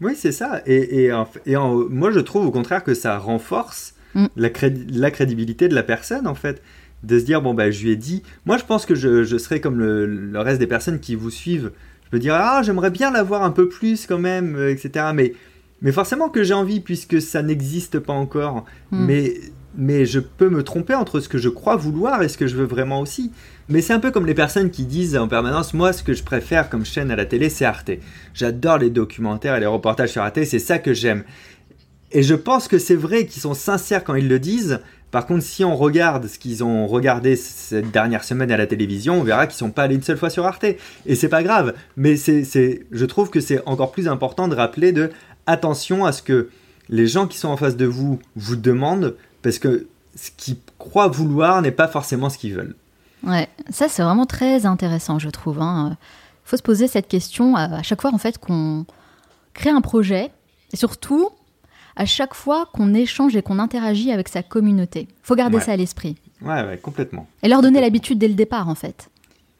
Oui, c'est ça. Et, et, et moi, je trouve au contraire que ça renforce mm. la, la, crédibilité de la personne, en fait. De se dire, bon, bah, je lui ai dit. Moi, je pense que je, je serais comme le, reste des personnes qui vous suivent. Je peux dire, ah, j'aimerais bien l'avoir un peu plus quand même, euh, etc. Mais, mais forcément que j'ai envie, puisque ça n'existe pas encore. Mm. Mais mais je peux me tromper entre ce que je crois vouloir et ce que je veux vraiment aussi. Mais c'est un peu comme les personnes qui disent en permanence Moi, ce que je préfère comme chaîne à la télé, c'est Arte. J'adore les documentaires et les reportages sur Arte, c'est ça que j'aime. Et je pense que c'est vrai qu'ils sont sincères quand ils le disent. Par contre, si on regarde ce qu'ils ont regardé cette dernière semaine à la télévision, on verra qu'ils sont pas allés une seule fois sur Arte. Et c'est pas grave. Mais c'est, je trouve que c'est encore plus important de rappeler de attention à ce que les gens qui sont en face de vous vous demandent parce que ce qu'ils croient vouloir n'est pas forcément ce qu'ils veulent. Ouais, ça c'est vraiment très intéressant, je trouve. Il hein. faut se poser cette question à chaque fois en fait qu'on crée un projet, et surtout à chaque fois qu'on échange et qu'on interagit avec sa communauté. faut garder ça à l'esprit. Ouais, ouais, complètement. Et leur donner l'habitude dès le départ, en fait.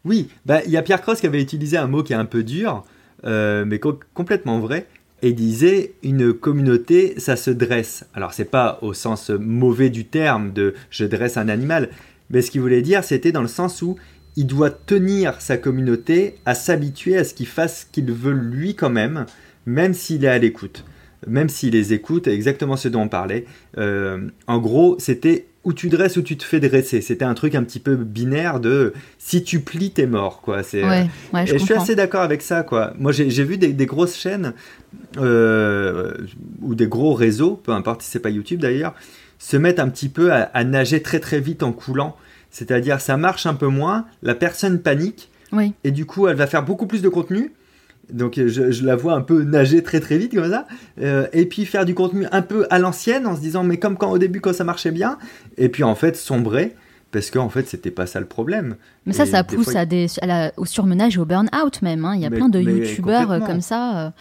Oui, bah, il y a Pierre Cross qui avait utilisé un mot qui est un peu dur, euh, mais complètement vrai et disait une communauté, ça se dresse. Alors c'est pas au sens mauvais du terme de je dresse un animal, mais ce qu'il voulait dire c'était dans le sens où il doit tenir sa communauté à s'habituer à ce qu'il fasse ce qu'il veut lui quand même, même s'il est à l'écoute, même s'il les écoute, exactement ce dont on parlait. Euh, en gros, c'était où tu dresses ou tu te fais dresser. C'était un truc un petit peu binaire de si tu plies, t'es mort, quoi. C'est, euh, je et je suis assez d'accord avec ça, quoi. Moi, j'ai, vu des, grosses chaînes euh, ou des gros réseaux, peu importe si c'est pas YouTube d'ailleurs, se mettre un petit peu à, nager très très vite en coulant. C'est-à-dire, ça marche un peu moins, la personne panique, et du coup, elle va faire beaucoup plus de contenu, donc euh, je, la vois un peu nager très très vite comme ça, euh, et puis faire du contenu un peu à l'ancienne en se disant mais comme quand au début quand ça marchait bien, et puis en fait sombrer parce qu'en fait c'était pas ça le problème. Mais ça, ça pousse à des, au surmenage et au burn-out même. Hein. Il y a plein de youtubeurs euh, comme ça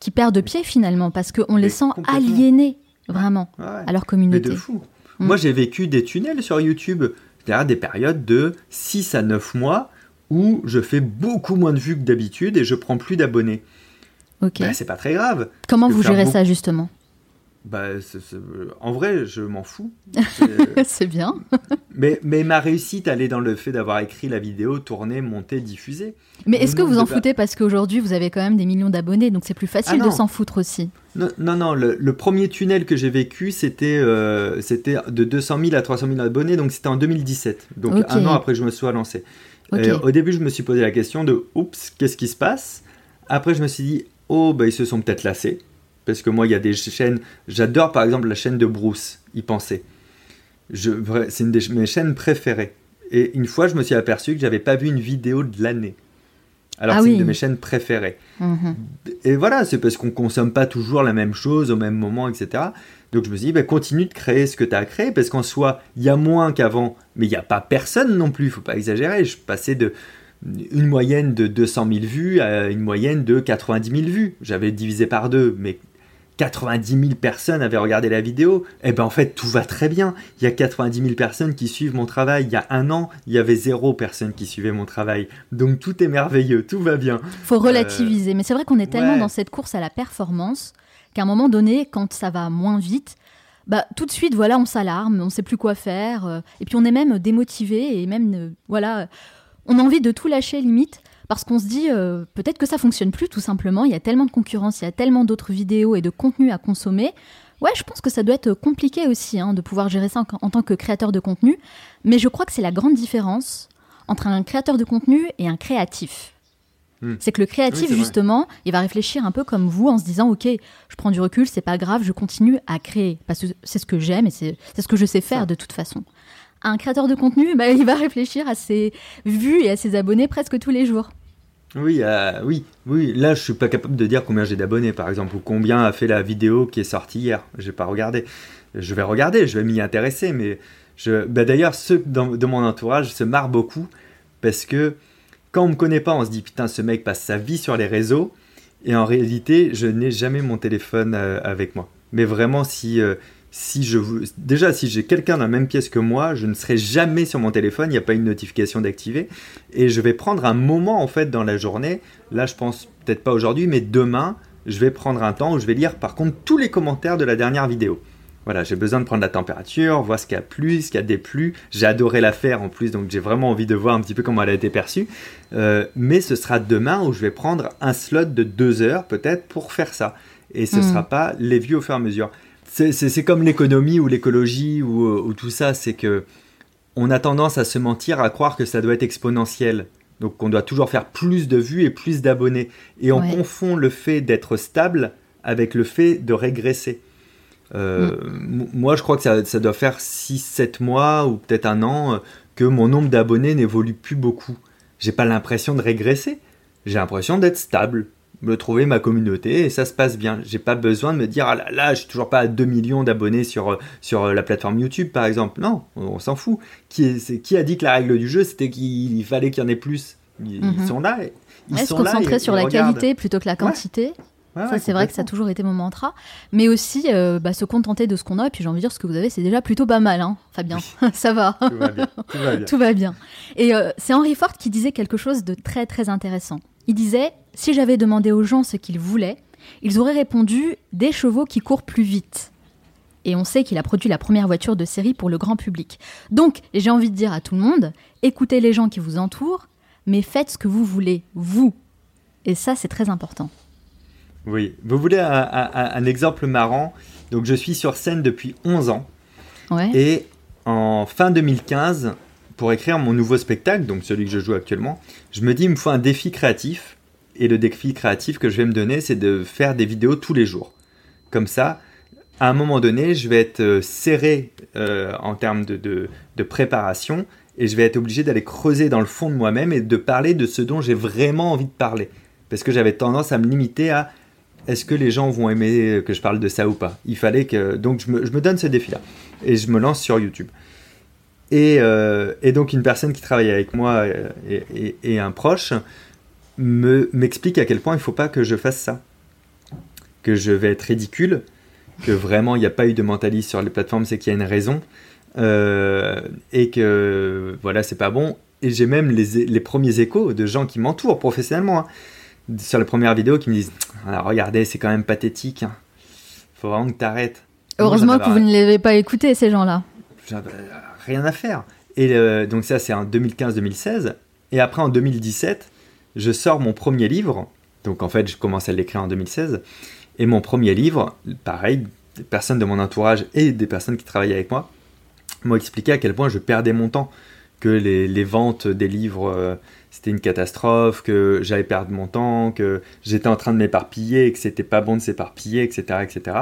qui perdent pied finalement parce qu'on les sent aliénés vraiment à leur communauté. Mais de fou. Mm. Moi j'ai vécu des tunnels sur YouTube, c'est-à-dire des périodes de 6 à 9 mois où je fais beaucoup moins de vues que d'habitude et je prends plus d'abonnés. Ok. Ben, c'est pas très grave. Comment vous gérez ça justement? Bah, en vrai, je m'en fous. C'est bien. mais, mais ma réussite, elle est dans le fait d'avoir écrit la vidéo, tourné, monté, diffusé. Mais est-ce que vous en foutez parce qu'aujourd'hui, vous avez quand même des millions d'abonnés, donc c'est plus facile ah de s'en foutre aussi? Non, non, non le, premier tunnel que j'ai vécu, c'était euh, c'était de 200 000 à 300 000 abonnés, donc c'était en 2017, donc un an après que je me sois lancé. Au début, je me suis posé la question de « Oups, qu'est-ce qui se passe ?» Après, je me suis dit « Oh, bah, ils se sont peut-être lassés. » Parce que moi, il y a des chaînes. J'adore par exemple la chaîne de Bruce, y penser. C'est une de mes chaînes préférées. Et une fois, je me suis aperçu que j'avais pas vu une vidéo de l'année. Alors ah c'est une de mes chaînes préférées. Mhm. Et voilà, c'est parce qu'on consomme pas toujours la même chose au même moment, etc. Donc je me suis dit, bah, continue de créer ce que tu as créé, parce qu'en soi, il y a moins qu'avant, mais il n'y a pas personne non plus, il faut pas exagérer. Je passais de une moyenne de 200 000 vues à une moyenne de 90 000 vues. J'avais divisé par deux, mais 90 000 personnes avaient regardé la vidéo, et eh ben en fait tout va très bien. Il y a 90 000 personnes qui suivent mon travail. Il y a un an, il y avait zéro personne qui suivait mon travail. Donc tout est merveilleux, tout va bien. Faut relativiser, mais c'est vrai qu'on est tellement dans cette course à la performance qu'à un moment donné, quand ça va moins vite, bah tout de suite voilà on s'alarme, on sait plus quoi faire, euh, et puis on est même démotivé et même euh, voilà on a envie de tout lâcher limite parce qu'on se dit euh, peut-être que ça fonctionne plus tout simplement, il y a tellement de concurrence, il y a tellement d'autres vidéos et de contenus à consommer. Ouais, je pense que ça doit être compliqué aussi hein, de pouvoir gérer ça en, tant que créateur de contenu, mais je crois que c'est la grande différence entre un créateur de contenu et un créatif. Hmm. C'est que le créatif, justement, il va réfléchir un peu comme vous en se disant Ok, je prends du recul, c'est pas grave, je continue à créer parce que c'est ce que j'aime et c'est ce que je sais faire de toute façon. Un créateur de contenu, bah, il va réfléchir à ses vues et à ses abonnés presque tous les jours. Oui, euh, oui, oui. Là, je suis pas capable de dire combien j'ai d'abonnés, par exemple, ou combien a fait la vidéo qui est sortie hier. J'ai pas regardé. Je vais regarder, je vais m'y intéresser, mais je. Bah, d'ailleurs, ceux de mon entourage se marrent beaucoup parce que quand on me connaît pas, on se dit putain, ce mec passe sa vie sur les réseaux, et en réalité, je n'ai jamais mon téléphone euh, avec moi. Mais vraiment, si euh, si je déjà si j'ai quelqu'un dans la même pièce que moi, je ne serai jamais sur mon téléphone, il n'y a pas une notification d'activer et je vais prendre un moment en fait dans la journée. Là, je pense peut-être pas aujourd'hui, mais demain, je vais prendre un temps où je vais lire par contre tous les commentaires de la dernière vidéo. Voilà, j'ai besoin de prendre la température, voir ce qu'il y a plu, ce qu'il y a déplu. J'ai adoré la faire en plus, donc j'ai vraiment envie de voir un petit peu comment elle a été perçue. Euh, mais ce sera demain où je vais prendre un slot de deux heures peut-être pour faire ça. Et ce ne hmm. sera pas les vues au fur et à mesure c'est comme l'économie ou l'écologie ou, ou, tout ça, c'est que on a tendance à se mentir, à croire que ça doit être exponentiel. Donc qu'on doit toujours faire plus de vues et plus d'abonnés. Et on confond le fait d'être stable avec le fait de régresser. Euh, mm. Moi, je crois que ça, ça doit faire 6-7 mois ou peut-être un an euh, que mon nombre d'abonnés n'évolue plus beaucoup. J'ai pas l'impression de régresser. J'ai l'impression d'être stable me trouver ma communauté et ça se passe bien. J'ai pas besoin de me dire ah là là, je suis toujours pas à 2 millions d'abonnés sur, euh, sur euh, la plateforme YouTube par exemple. Non, on s'en fout. Qui, qui a dit que la règle du jeu c'était qu'il fallait qu'il y en ait plus? Ils, mhm. sont là. Ils se concentrer sur la qualité plutôt que la quantité. ça, c'est vrai que ça a toujours été mon mantra. Mais aussi, euh, bah, se contenter de ce qu'on a. Et puis, j'ai envie de dire, ce que vous avez, c'est déjà plutôt pas mal, hein, Fabien. ça va. Tout va bien. Tout va bien. Et c'est Henry Ford qui disait quelque chose de très, très intéressant. Il disait Si j'avais demandé aux gens ce qu'ils voulaient, ils auraient répondu des chevaux qui courent plus vite. Et on sait qu'il a produit la première voiture de série pour le grand public. Donc, j'ai envie de dire à tout le monde écoutez les gens qui vous entourent, mais faites ce que vous voulez, vous. Et ça, c'est très important. Oui, vous voulez un, exemple marrant? Donc, je suis sur scène depuis 11 ans. Et en fin 2015, pour écrire mon nouveau spectacle, donc celui que je joue actuellement, je me dis il me faut un défi créatif. Et le défi créatif que je vais me donner, c'est de faire des vidéos tous les jours. Comme ça, à un moment donné, je vais être euh, serré euh, en termes de, préparation et je vais être obligé d'aller creuser dans le fond de moi-même et de parler de ce dont j'ai vraiment envie de parler. Parce que j'avais tendance à me limiter à est-ce que les gens vont aimer que je parle de ça ou pas? Il fallait que. Donc je me, donne ce défi-là. Et je me lance sur YouTube. Euh, et, donc une personne qui travaille avec moi euh, et, un proche m'explique à quel point il ne faut pas que je fasse ça. Que je vais être ridicule, que vraiment il n'y a pas eu de mentalisme sur les plateformes, c'est qu'il y a une raison. Euh, et que voilà, c'est pas bon. Et j'ai même les, premiers échos de gens qui m'entourent professionnellement hein, sur les premières vidéos qui me disent ah, Regardez, c'est quand même pathétique. Il hein. faut vraiment que tu arrêtes. Heureusement que vous ne l'avez pas écouté, ces gens-là. J'avais rien à faire. Et donc ça, c'est en 2015-2016. Et après, en 2017, je sors mon premier livre. Donc en fait, je commence à l'écrire en 2016. Et mon premier livre, pareil, des personnes de mon entourage et des personnes qui travaillaient avec moi m'ont expliqué à quel point je perdais mon temps, que les, ventes des livres, euh, c'était une catastrophe, que j'allais perdre mon temps, que j'étais en train de m'éparpiller, que c'était pas bon de s'éparpiller, etc., etc.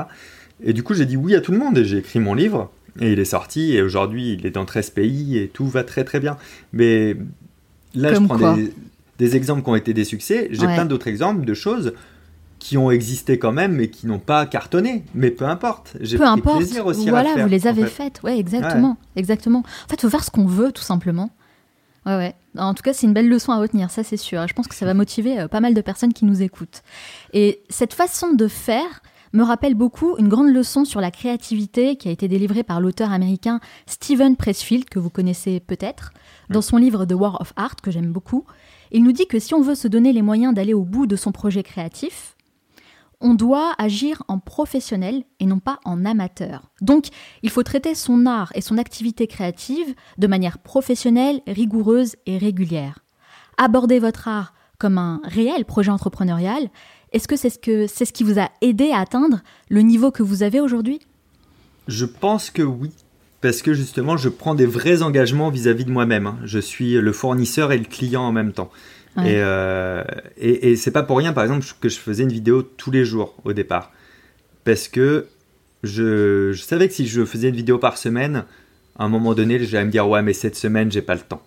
Et du coup, j'ai dit oui à tout le monde et j'ai écrit mon livre. Et il est sorti et aujourd'hui il est dans 13 pays et tout va très très bien. Mais là, je prends des, exemples qui ont été des succès. J'ai plein d'autres exemples de choses qui ont existé quand même mais qui n'ont pas cartonné. Mais peu importe. J'ai pris importe. plaisir aussi voilà, à faire, vous les avez faites. Ouais, exactement. Exactement. En fait, il faut faire ce qu'on veut tout simplement. Ouais, ouais. En tout cas, c'est une belle leçon à retenir, ça c'est sûr. Je pense que ça va motiver euh, pas mal de personnes qui nous écoutent. Et cette façon de faire, me rappelle beaucoup une grande leçon sur la créativité qui a été délivrée par l'auteur américain Steven Pressfield, que vous connaissez peut-être, dans son livre The War of Art, que j'aime beaucoup. Il nous dit que si on veut se donner les moyens d'aller au bout de son projet créatif, on doit agir en professionnel et non pas en amateur. Donc, il faut traiter son art et son activité créative de manière professionnelle, rigoureuse et régulière. Aborder votre art comme un réel projet entrepreneurial est-ce que c'est ce, que, c'est ce qui vous a aidé à atteindre le niveau que vous avez aujourd'hui? Je pense que oui. Parce que justement, je prends des vrais engagements vis-à-vis de moi-même. Hein. Je suis le fournisseur et le client en même temps. Euh, et, et, c'est pas pour rien, par exemple, que je faisais une vidéo tous les jours au départ. Parce que je, savais que si je faisais une vidéo par semaine, à un moment donné, j'allais me dire Ouais, mais cette semaine, j'ai pas le temps.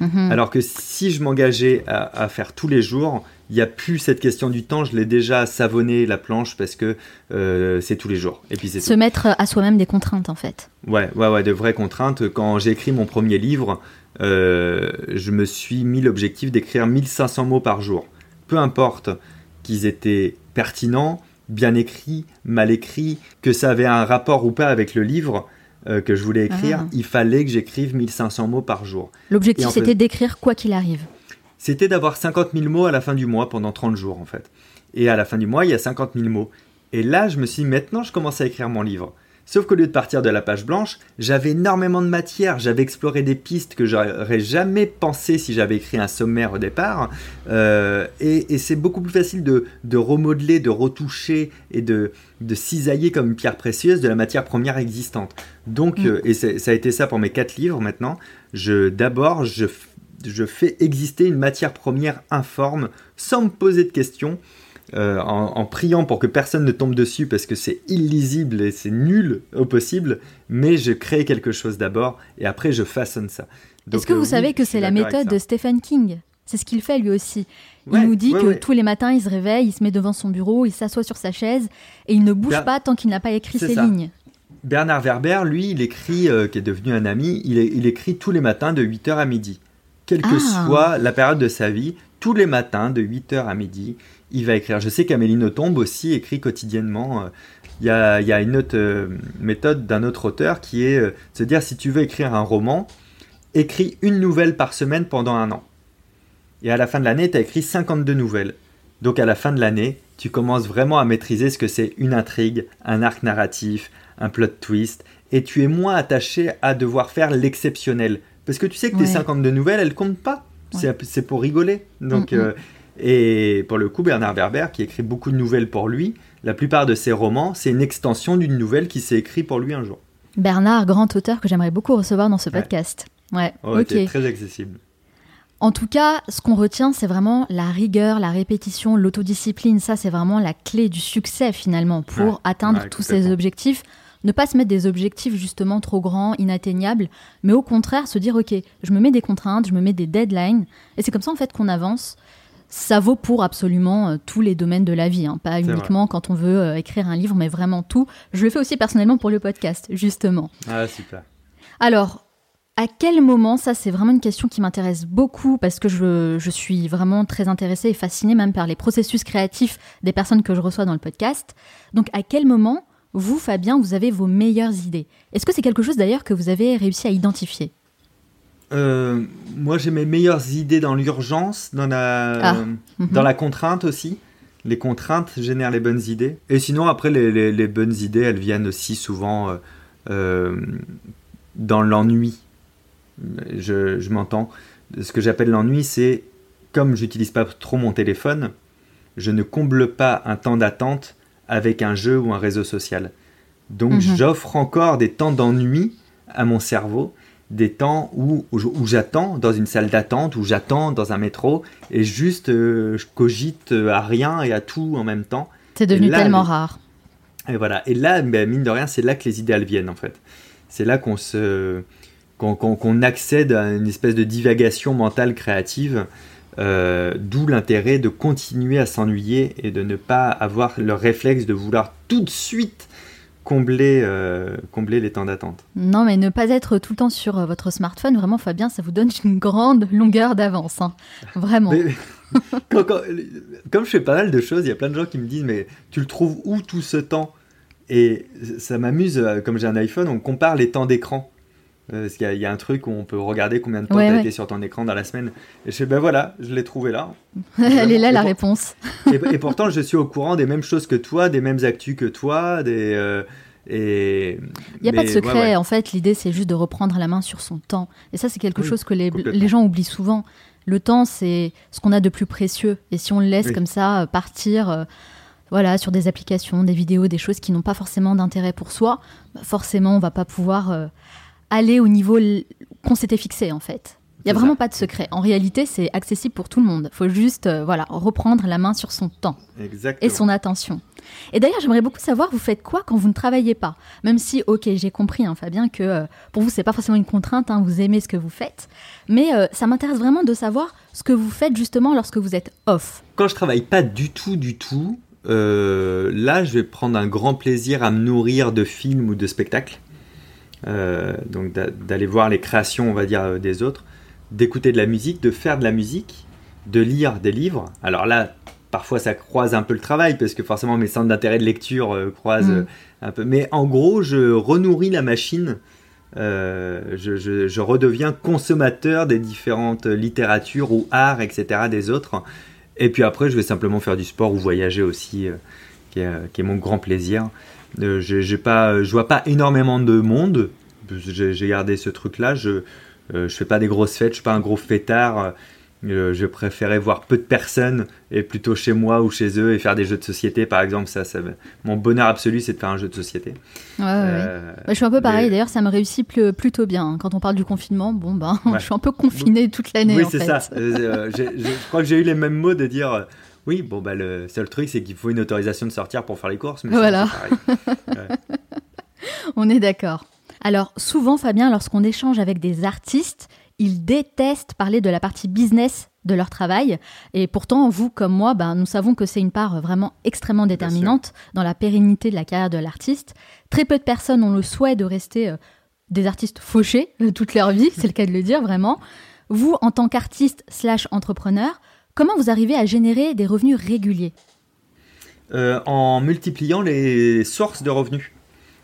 Mhm. Alors que si je m'engageais à, faire tous les jours, il n'y a plus cette question du temps, je l'ai déjà savonné la planche parce que euh, c'est tous les jours. Et puis Se mettre à soi-même des contraintes en fait. Ouais, ouais, ouais, de vraies contraintes. Quand j'ai écrit mon premier livre, euh, je me suis mis l'objectif d'écrire 1500 mots par jour. Peu importe qu'ils étaient pertinents, bien écrits, mal écrits, que ça avait un rapport ou pas avec le livre, euh, que je voulais écrire, ah. il fallait que j'écrive 1500 mots par jour. L'objectif, c'était d'écrire quoi qu'il arrive. C'était d'avoir 50 000 mots à la fin du mois pendant 30 jours, en fait. Et à la fin du mois, il y a 50 000 mots. Et là, je me suis dit, maintenant, je commence à écrire mon livre. Sauf qu'au lieu de partir de la page blanche, j'avais énormément de matière, j'avais exploré des pistes que j'aurais jamais pensé si j'avais écrit un sommaire au départ. Euh, et, c'est beaucoup plus facile de, remodeler, de retoucher et de, cisailler comme une pierre précieuse de la matière première existante. Donc, mm. euh, et ça a été ça pour mes quatre livres maintenant. D'abord, je, je fais exister une matière première informe sans me poser de questions. Euh, en, priant pour que personne ne tombe dessus parce que c'est illisible et c'est nul au possible, mais je crée quelque chose d'abord et après je façonne ça. Est-ce que vous euh, savez que c'est la méthode de Stephen King? C'est ce qu'il fait lui aussi. Il nous dit que tous les matins il se réveille, il se met devant son bureau, il s'assoit sur sa chaise et il ne bouge pas tant qu'il n'a pas écrit ses lignes. Bernard Werber, lui, il écrit, euh, qui est devenu un ami, il, écrit tous les matins de 8h à midi. Quelle que ah. soit la période de sa vie, tous les matins de 8h à midi, il va écrire. Je sais qu'Amélie Nothomb aussi écrit quotidiennement. Euh, il y a, une autre euh, méthode d'un autre auteur qui est euh, de se dire si tu veux écrire un roman, écris une nouvelle par semaine pendant un an. Et à la fin de l'année, tu as écrit 52 nouvelles. Donc à la fin de l'année, tu commences vraiment à maîtriser ce que c'est une intrigue, un arc narratif, un plot twist, et tu es moins attaché à devoir faire l'exceptionnel. Parce que tu sais que tes 52 nouvelles, elles comptent pas. C'est pour rigoler. Donc, mm, mm. Et pour le coup, Bernard Werber, qui écrit beaucoup de nouvelles pour lui, la plupart de ses romans, c'est une extension d'une nouvelle qui s'est écrite pour lui un jour. Bernard, grand auteur que j'aimerais beaucoup recevoir dans ce podcast. Ouais, oh, ok. Très accessible. En tout cas, ce qu'on retient, c'est vraiment la rigueur, la répétition, l'autodiscipline. Ça, c'est vraiment la clé du succès finalement pour atteindre tous ces objectifs. Ne pas se mettre des objectifs justement trop grands, inatteignables, mais au contraire se dire ok, je me mets des contraintes, je me mets des deadlines, et c'est comme ça en fait qu'on avance ça vaut pour absolument euh, tous les domaines de la vie, hein. pas uniquement quand on veut euh, écrire un livre, mais vraiment tout. Je le fais aussi personnellement pour le podcast, justement. Ah, super. Alors, à quel moment, ça c'est vraiment une question qui m'intéresse beaucoup parce que je, je, suis vraiment très intéressée et fascinée même par les processus créatifs des personnes que je reçois dans le podcast. Donc à quel moment, vous Fabien, vous avez vos meilleures idées? Est-ce que c'est quelque chose d'ailleurs que vous avez réussi à identifier? Euh, moi, j'ai mes meilleures idées dans l'urgence, dans la, ah. dans mhm. la contrainte aussi. Les contraintes génèrent les bonnes idées. Et sinon, après, les, bonnes idées, elles viennent aussi souvent euh, euh, dans l'ennui. Je, m'entends. Ce que j'appelle l'ennui, c'est comme j'utilise pas trop mon téléphone, je ne comble pas un temps d'attente avec un jeu ou un réseau social. Donc mhm. j'offre encore des temps d'ennui à mon cerveau, des temps où, où, j'attends dans une salle d'attente, où j'attends dans un métro, et juste euh, je cogite à rien et à tout en même temps. C'est devenu tellement rare. Et voilà. Et là, ben, mine de rien, c'est là que les idéales viennent en fait. C'est là qu'on se qu'on accède à une espèce de divagation mentale créative, euh, d'où l'intérêt de continuer à s'ennuyer et de ne pas avoir le réflexe de vouloir tout de suite combler, euh, combler les temps d'attente. Non, mais ne pas être tout le temps sur euh, votre smartphone, vraiment, Fabien, ça vous donne une grande longueur d'avance. Hein. Vraiment. comme je fais pas mal de choses, il y a plein de gens qui me disent, mais tu le trouves où tout ce temps? Et ça m'amuse, euh, comme j'ai un iPhone, on compare les temps d'écran. Parce qu'il y, a un truc où on peut regarder combien de temps tu as été sur ton écran dans la semaine. Et je fais, ben voilà, je l'ai trouvé là. Elle est là la réponse. et, pourtant, je suis au courant des mêmes choses que toi, des mêmes actus que toi. Des, euh, et... Il n'y a pas de secret. En fait, l'idée, c'est juste de reprendre la main sur son temps. Et ça, c'est quelque chose que les, les, gens oublient souvent. Le temps, c'est ce qu'on a de plus précieux. Et si on le laisse comme ça euh, partir. Euh, voilà, sur des applications, des vidéos, des choses qui n'ont pas forcément d'intérêt pour soi, bah, forcément, on va pas pouvoir aller au niveau qu'on s'était fixé en fait. Il n'y a vraiment pas de secret. En réalité, c'est accessible pour tout le monde. Il faut juste euh, voilà, reprendre la main sur son temps et son attention. Et d'ailleurs, j'aimerais beaucoup savoir, vous faites quoi quand vous ne travaillez pas? Même si, ok, j'ai compris, hein, Fabien, que euh, pour vous, c'est pas forcément une contrainte, hein, vous aimez ce que vous faites. Mais euh, ça m'intéresse vraiment de savoir ce que vous faites justement lorsque vous êtes off. Quand je travaille pas du tout, du tout, là, je vais prendre un grand plaisir à me nourrir de films ou de spectacles. Euh, donc d'aller voir les créations, on va dire, euh, des autres, d'écouter de la musique, de faire de la musique, de lire des livres. Alors là, parfois ça croise un peu le travail parce que forcément mes centres d'intérêt de lecture euh, croisent mm. un peu. Mais en gros, je renourris la machine. je, redeviens consommateur des différentes littératures ou arts, etc. des autres. Et puis après, je vais simplement faire du sport ou voyager aussi, qui est, mon grand plaisir. Euh, j'ai pas, je vois pas énormément de monde. J'ai gardé ce truc-là. Je, euh, je fais pas des grosses fêtes. Je suis pas un gros fêtard. Euh, je préférais voir peu de personnes et plutôt chez moi ou chez eux et faire des jeux de société par exemple ça, ça mon bonheur absolu c'est de faire un jeu de société ouais, ouais, je suis un peu pareil d'ailleurs ça me réussit plutôt bien quand on parle du confinement bon ben je suis un peu confiné toute l'année oui c'est ça je crois que j'ai eu les mêmes mots de dire oui, bon, bah, le seul truc, c'est qu'il faut une autorisation de sortir pour faire les courses. Mais voilà. On est d'accord. Alors, souvent, Fabien, lorsqu'on échange avec des artistes, ils détestent parler de la partie business de leur travail. Et pourtant, vous comme moi, ben, nous savons que c'est une part vraiment extrêmement déterminante dans la pérennité de la carrière de l'artiste. Très peu de personnes ont le souhait de rester euh, des artistes fauchés euh, toute leur vie, c'est le cas de le dire vraiment. Vous, en tant qu'artiste slash entrepreneur, Comment vous arrivez à générer des revenus réguliers euh, En multipliant les sources de revenus.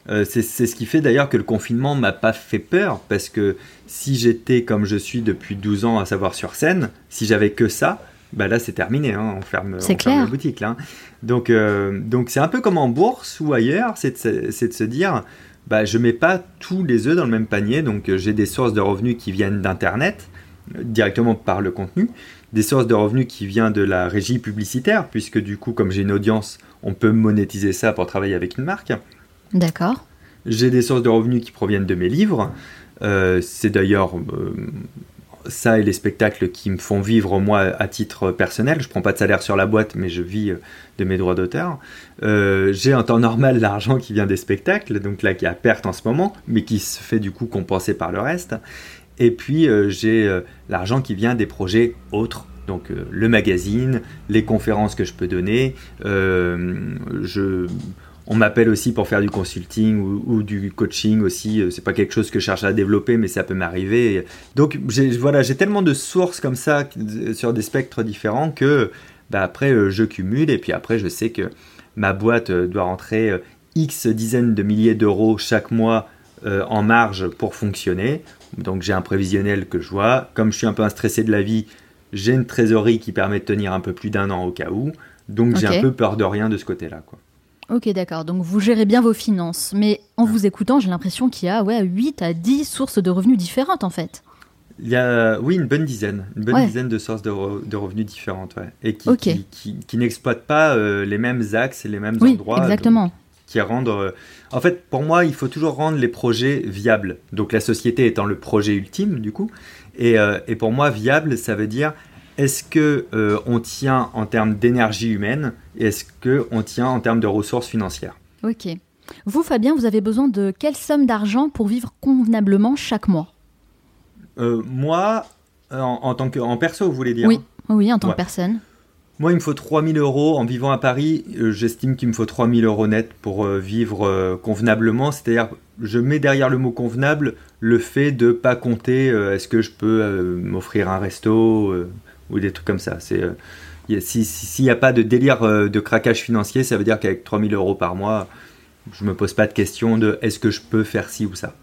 Euh, c'est ce qui fait d'ailleurs que le confinement m'a pas fait peur, parce que si j'étais comme je suis depuis 12 ans, à savoir sur scène, si j'avais que ça, bah là c'est terminé, hein, on ferme, la boutique. Là. Donc euh, donc c'est un peu comme en bourse ou ailleurs, c'est de, de, se dire, bah, je mets pas tous les œufs dans le même panier, donc j'ai des sources de revenus qui viennent d'Internet, directement par le contenu, des sources de revenus qui viennent de la régie publicitaire, puisque du coup, comme j'ai une audience, on peut monétiser ça pour travailler avec une marque. D'accord. J'ai des sources de revenus qui proviennent de mes livres. Euh, c'est d'ailleurs euh, ça et les spectacles qui me font vivre moi à titre personnel. Je prends pas de salaire sur la boîte, mais je vis euh, de mes droits d'auteur. j'ai en temps normal l'argent qui vient des spectacles, donc là qui est à perte en ce moment, mais qui se fait du coup compenser par le reste. Et puis euh, j'ai euh, l'argent qui vient des projets autres. Donc euh, le magazine, les conférences que je peux donner. je, on m'appelle aussi pour faire du consulting ou, du coaching aussi. C'est pas quelque chose que je cherche à développer, mais ça peut m'arriver. Donc voilà, j'ai tellement de sources comme ça sur des spectres différents que bah, après je cumule et puis après je sais que ma boîte doit rentrer X dizaines de milliers d'euros chaque mois en marge pour fonctionner. Donc j'ai un prévisionnel que je vois. Comme je suis un peu un stressé de la vie, j'ai une trésorerie qui permet de tenir un peu plus d'un an au cas où. Donc j'ai un peu peur de rien de ce côté-là. Quoi. Ok, d'accord. Donc vous gérez bien vos finances. Mais en vous écoutant, j'ai l'impression qu'il y a ouais, 8 à 10 sources de revenus différentes en fait. Il y a, oui, une bonne dizaine, une bonne Ouais. dizaine de sources de, re- de revenus différentes, et qui, Ok. qui, qui- qui n'exploitent pas euh, les mêmes axes et les mêmes Oui, endroits. exactement. donc, qui rendent. euh, En fait, pour moi, il faut toujours rendre les projets viables. Donc la société étant le projet ultime, du coup. Et, euh, et pour moi, viable, ça veut dire est-ce que euh, on tient en termes d'énergie humaine et est-ce que on tient en termes de ressources financières? Ok. Vous, Fabien, vous avez besoin de quelle somme d'argent pour vivre convenablement chaque mois? Euh, moi, en, en tant que en perso, vous voulez dire? Oui, oui, en tant Ouais. que personne. Moi, il me faut 3000 euros. En vivant à Paris, euh, j'estime qu'il me faut 3000 euros net pour euh, vivre euh, convenablement. C'est-à-dire, je mets derrière le mot convenable le fait de pas compter est-ce que je peux m'offrir un resto ou des trucs comme ça. C'est, S'il n'y a pas de délire de craquage financier, ça veut dire qu'avec 3000 euros par mois, je me pose pas de question de est-ce que je peux faire ci ou ça.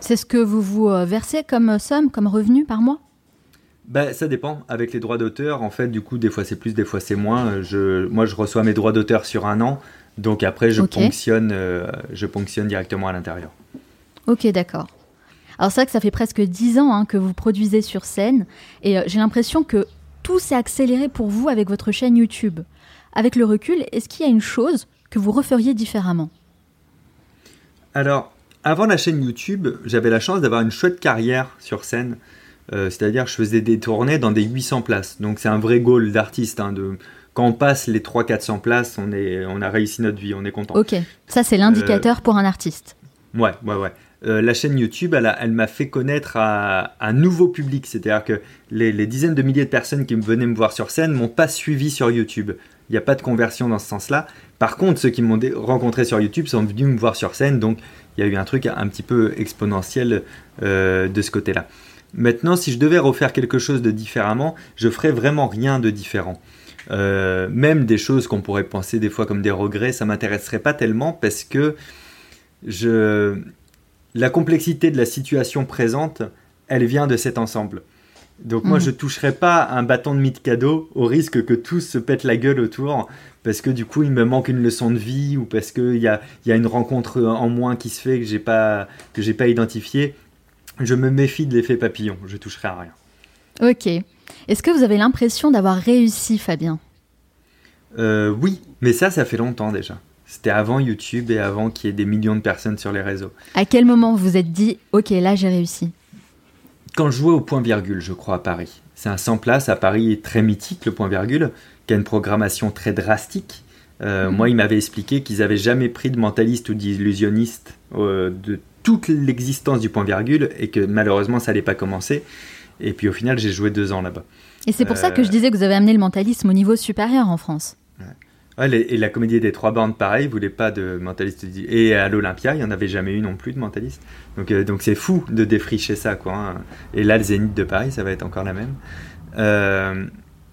C'est ce que vous vous versez comme somme, comme revenu par mois? Bah, ça dépend. Avec les droits d'auteur, en fait, du coup, des fois c'est plus, des fois c'est moins. Je, moi, je reçois mes droits d'auteur sur un an, donc après, je Ok. ponctionne, euh, je ponctionne directement à l'intérieur. Ok, d'accord. Alors c'est vrai que ça fait presque 10 ans hein, que vous produisez sur scène et euh, j'ai l'impression que tout s'est accéléré pour vous avec votre chaîne YouTube. Avec le recul, est-ce qu'il y a une chose que vous referiez différemment? Alors, avant la chaîne YouTube, j'avais la chance d'avoir une chouette carrière sur scène. Euh, C'est-à-dire, je faisais des tournées dans des 800 places. Donc, c'est un vrai goal d'artiste. hein, de... Quand on passe les 300-400 places, on, est... on a réussi notre vie, on est content. Ok, ça c'est l'indicateur pour un artiste. Ouais, ouais, ouais. Euh, la chaîne YouTube, elle, m'a fait connaître à un nouveau public. C'est-à-dire que les, les dizaines de milliers de personnes qui me venaient me voir sur scène m'ont pas suivi sur YouTube. Il n'y a pas de conversion dans ce sens-là. Par contre, ceux qui m'ont rencontré sur YouTube sont venus me voir sur scène. Donc, il y a eu un truc un petit peu exponentiel euh, de ce côté-là. Maintenant, si je devais refaire quelque chose de différemment, je ferais vraiment rien de différent. Euh, même des choses qu'on pourrait penser des fois comme des regrets, ça m'intéresserait pas tellement parce que je... la complexité de la situation présente, elle vient de cet ensemble. Donc moi, Mhm. je toucherai pas un bâton de cadeau au risque que tous se pètent la gueule autour, parce que du coup, il me manque une leçon de vie ou parce qu'il y a, il y a une rencontre en moins qui se fait que j'ai pas que j'ai pas identifié. Je me méfie de l'effet papillon. Je toucherai à rien. Ok. Est-ce que vous avez l'impression d'avoir réussi, Fabien? Euh, oui, mais ça, ça fait longtemps déjà. C'était avant YouTube et avant qu'il y ait des millions de personnes sur les réseaux. À quel moment vous vous êtes dit, ok, là j'ai réussi? Quand je jouais au point virgule, je crois, à Paris. C'est un 100 places à Paris très mythique, le point virgule, qui a une programmation très drastique. Euh, Mhm. Moi, il m'avait expliqué qu'ils avaient jamais pris de mentaliste ou d'illusionniste euh, de toute l'existence du point virgule et que malheureusement, ça n'allait pas commencer. Et puis au final, j'ai joué deux ans là-bas. Et c'est pour ça que Euh. je disais que vous avez amené le mentalisme au niveau supérieur en France. Ouais, les- et la comédie des trois bandes, pareil, voulait pas de mentaliste. Et à l'Olympia, il n'y en avait jamais eu non plus de mentaliste. Donc euh, donc c'est fou de défricher ça, quoi. hein. Et là, le Zénith de Paris, ça va être encore la même. Euh,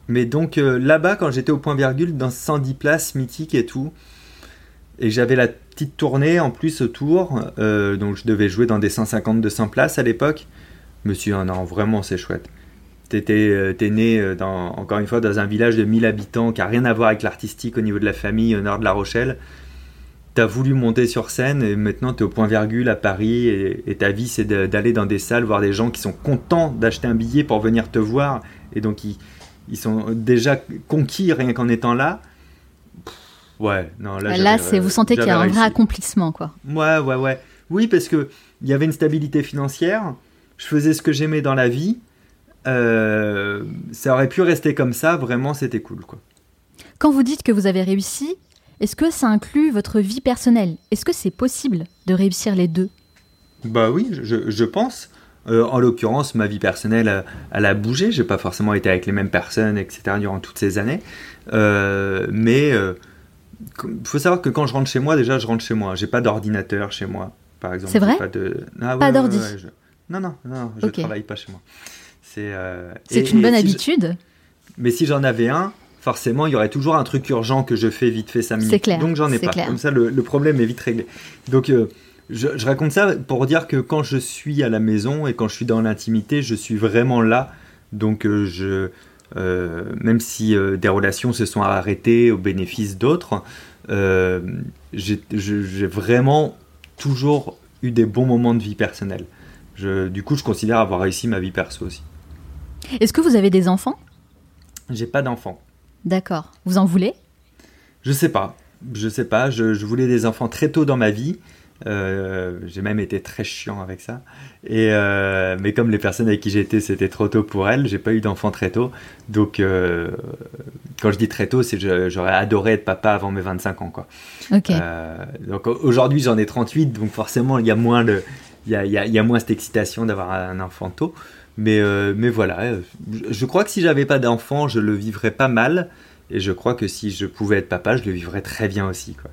mais donc euh, là-bas, quand j'étais au point virgule, dans 110 places mythiques et tout, et j'avais la petite tournée en plus autour, euh, donc je devais jouer dans des 150-200 places à l'époque. Je ah non, vraiment, c'est chouette. T'étais, euh, T'es né, euh, encore une fois, dans un village de 1000 habitants qui a rien à voir avec l'artistique au niveau de la famille au nord de La Rochelle. T'as voulu monter sur scène et maintenant t'es au point virgule à Paris et, ta vie c'est d'aller dans des salles voir des gens qui sont contents d'acheter un billet pour venir te voir et donc ils, ils sont déjà conquis rien qu'en étant là. Ouais, non, là, Là, c'est vous sentez qu'il y a un vrai accomplissement, quoi. Ouais, ouais, ouais. Oui, parce que il y avait une stabilité financière. Je faisais ce que j'aimais dans la vie. Euh, ça aurait pu rester comme ça. Vraiment, c'était cool, quoi. Quand vous dites que vous avez réussi, est-ce que ça inclut votre vie personnelle? Est-ce que c'est possible de réussir les deux? Bah oui, je, je pense. Euh, en l'occurrence, ma vie personnelle, euh, elle a bougé. J'ai pas forcément été avec les mêmes personnes, etc. durant toutes ces années. Euh, mais faut savoir que quand je rentre chez moi, déjà, je rentre chez moi. J'ai pas d'ordinateur chez moi, par exemple. C'est vrai Pas, de... Ah, Pas d'ordi ouais, ouais, je- Non, non, non, je Ok. travaille pas chez moi. C'est euh, une bonne si habitude. Mais si j'en avais un, forcément, il y aurait toujours un truc urgent que je fais vite fait 5 minutes. C'est clair, Donc j'en ai pas. clair. Comme ça, le, le problème est vite réglé. Donc euh, je, je raconte ça pour dire que quand je suis à la maison et quand je suis dans l'intimité, je suis vraiment là. Donc euh, je même si des relations se sont arrêtées au bénéfice d'autres, j'ai vraiment toujours eu des bons moments de vie personnelle. Je, du coup, je considère avoir réussi ma vie perso aussi. Est-ce que vous avez des enfants? J'ai pas d'enfants. D'accord. Vous en voulez? Je sais pas. Je sais pas. Je, voulais des enfants très tôt dans ma vie. Euh, j'ai même été très chiant avec ça. Et euh, mais comme les personnes avec qui j'étais, c'était trop tôt pour elles, j'ai pas eu d'enfants très tôt. Donc, euh, quand je dis très tôt, c'est j'aurais adoré être papa avant mes 25 ans. Quoi. Donc aujourd'hui, j'en ai 38, donc forcément, il y a moins il y a, y a, moins cette excitation d'avoir un enfant tôt. Mais, mais voilà, je crois que si j'avais pas d'enfant, je le vivrais pas mal. Et je crois que si je pouvais être papa, je le vivrais très bien aussi. Quoi.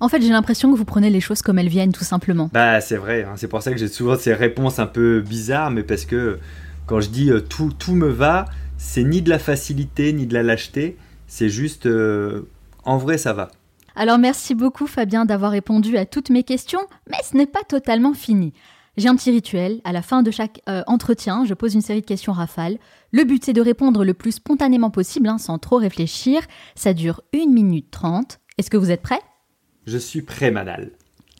En fait, j'ai l'impression que vous prenez les choses comme elles viennent, tout simplement. Bah, c'est vrai. Hein. C'est pour ça que j'ai souvent ces réponses un peu bizarres, mais parce que quand je dis euh, tout, tout me va, c'est ni de la facilité, ni de la lâcheté. C'est juste, en vrai, ça va. Alors merci beaucoup Fabien d'avoir répondu à toutes mes questions, mais ce n'est pas totalement fini. J'ai un petit rituel. À la fin de chaque euh, entretien, je pose une série de questions rafales. Le but, c'est de répondre le plus spontanément possible, hein, sans trop réfléchir. Ça dure 1 minute 30. Est-ce que vous êtes prêt Je suis prêt, Manal.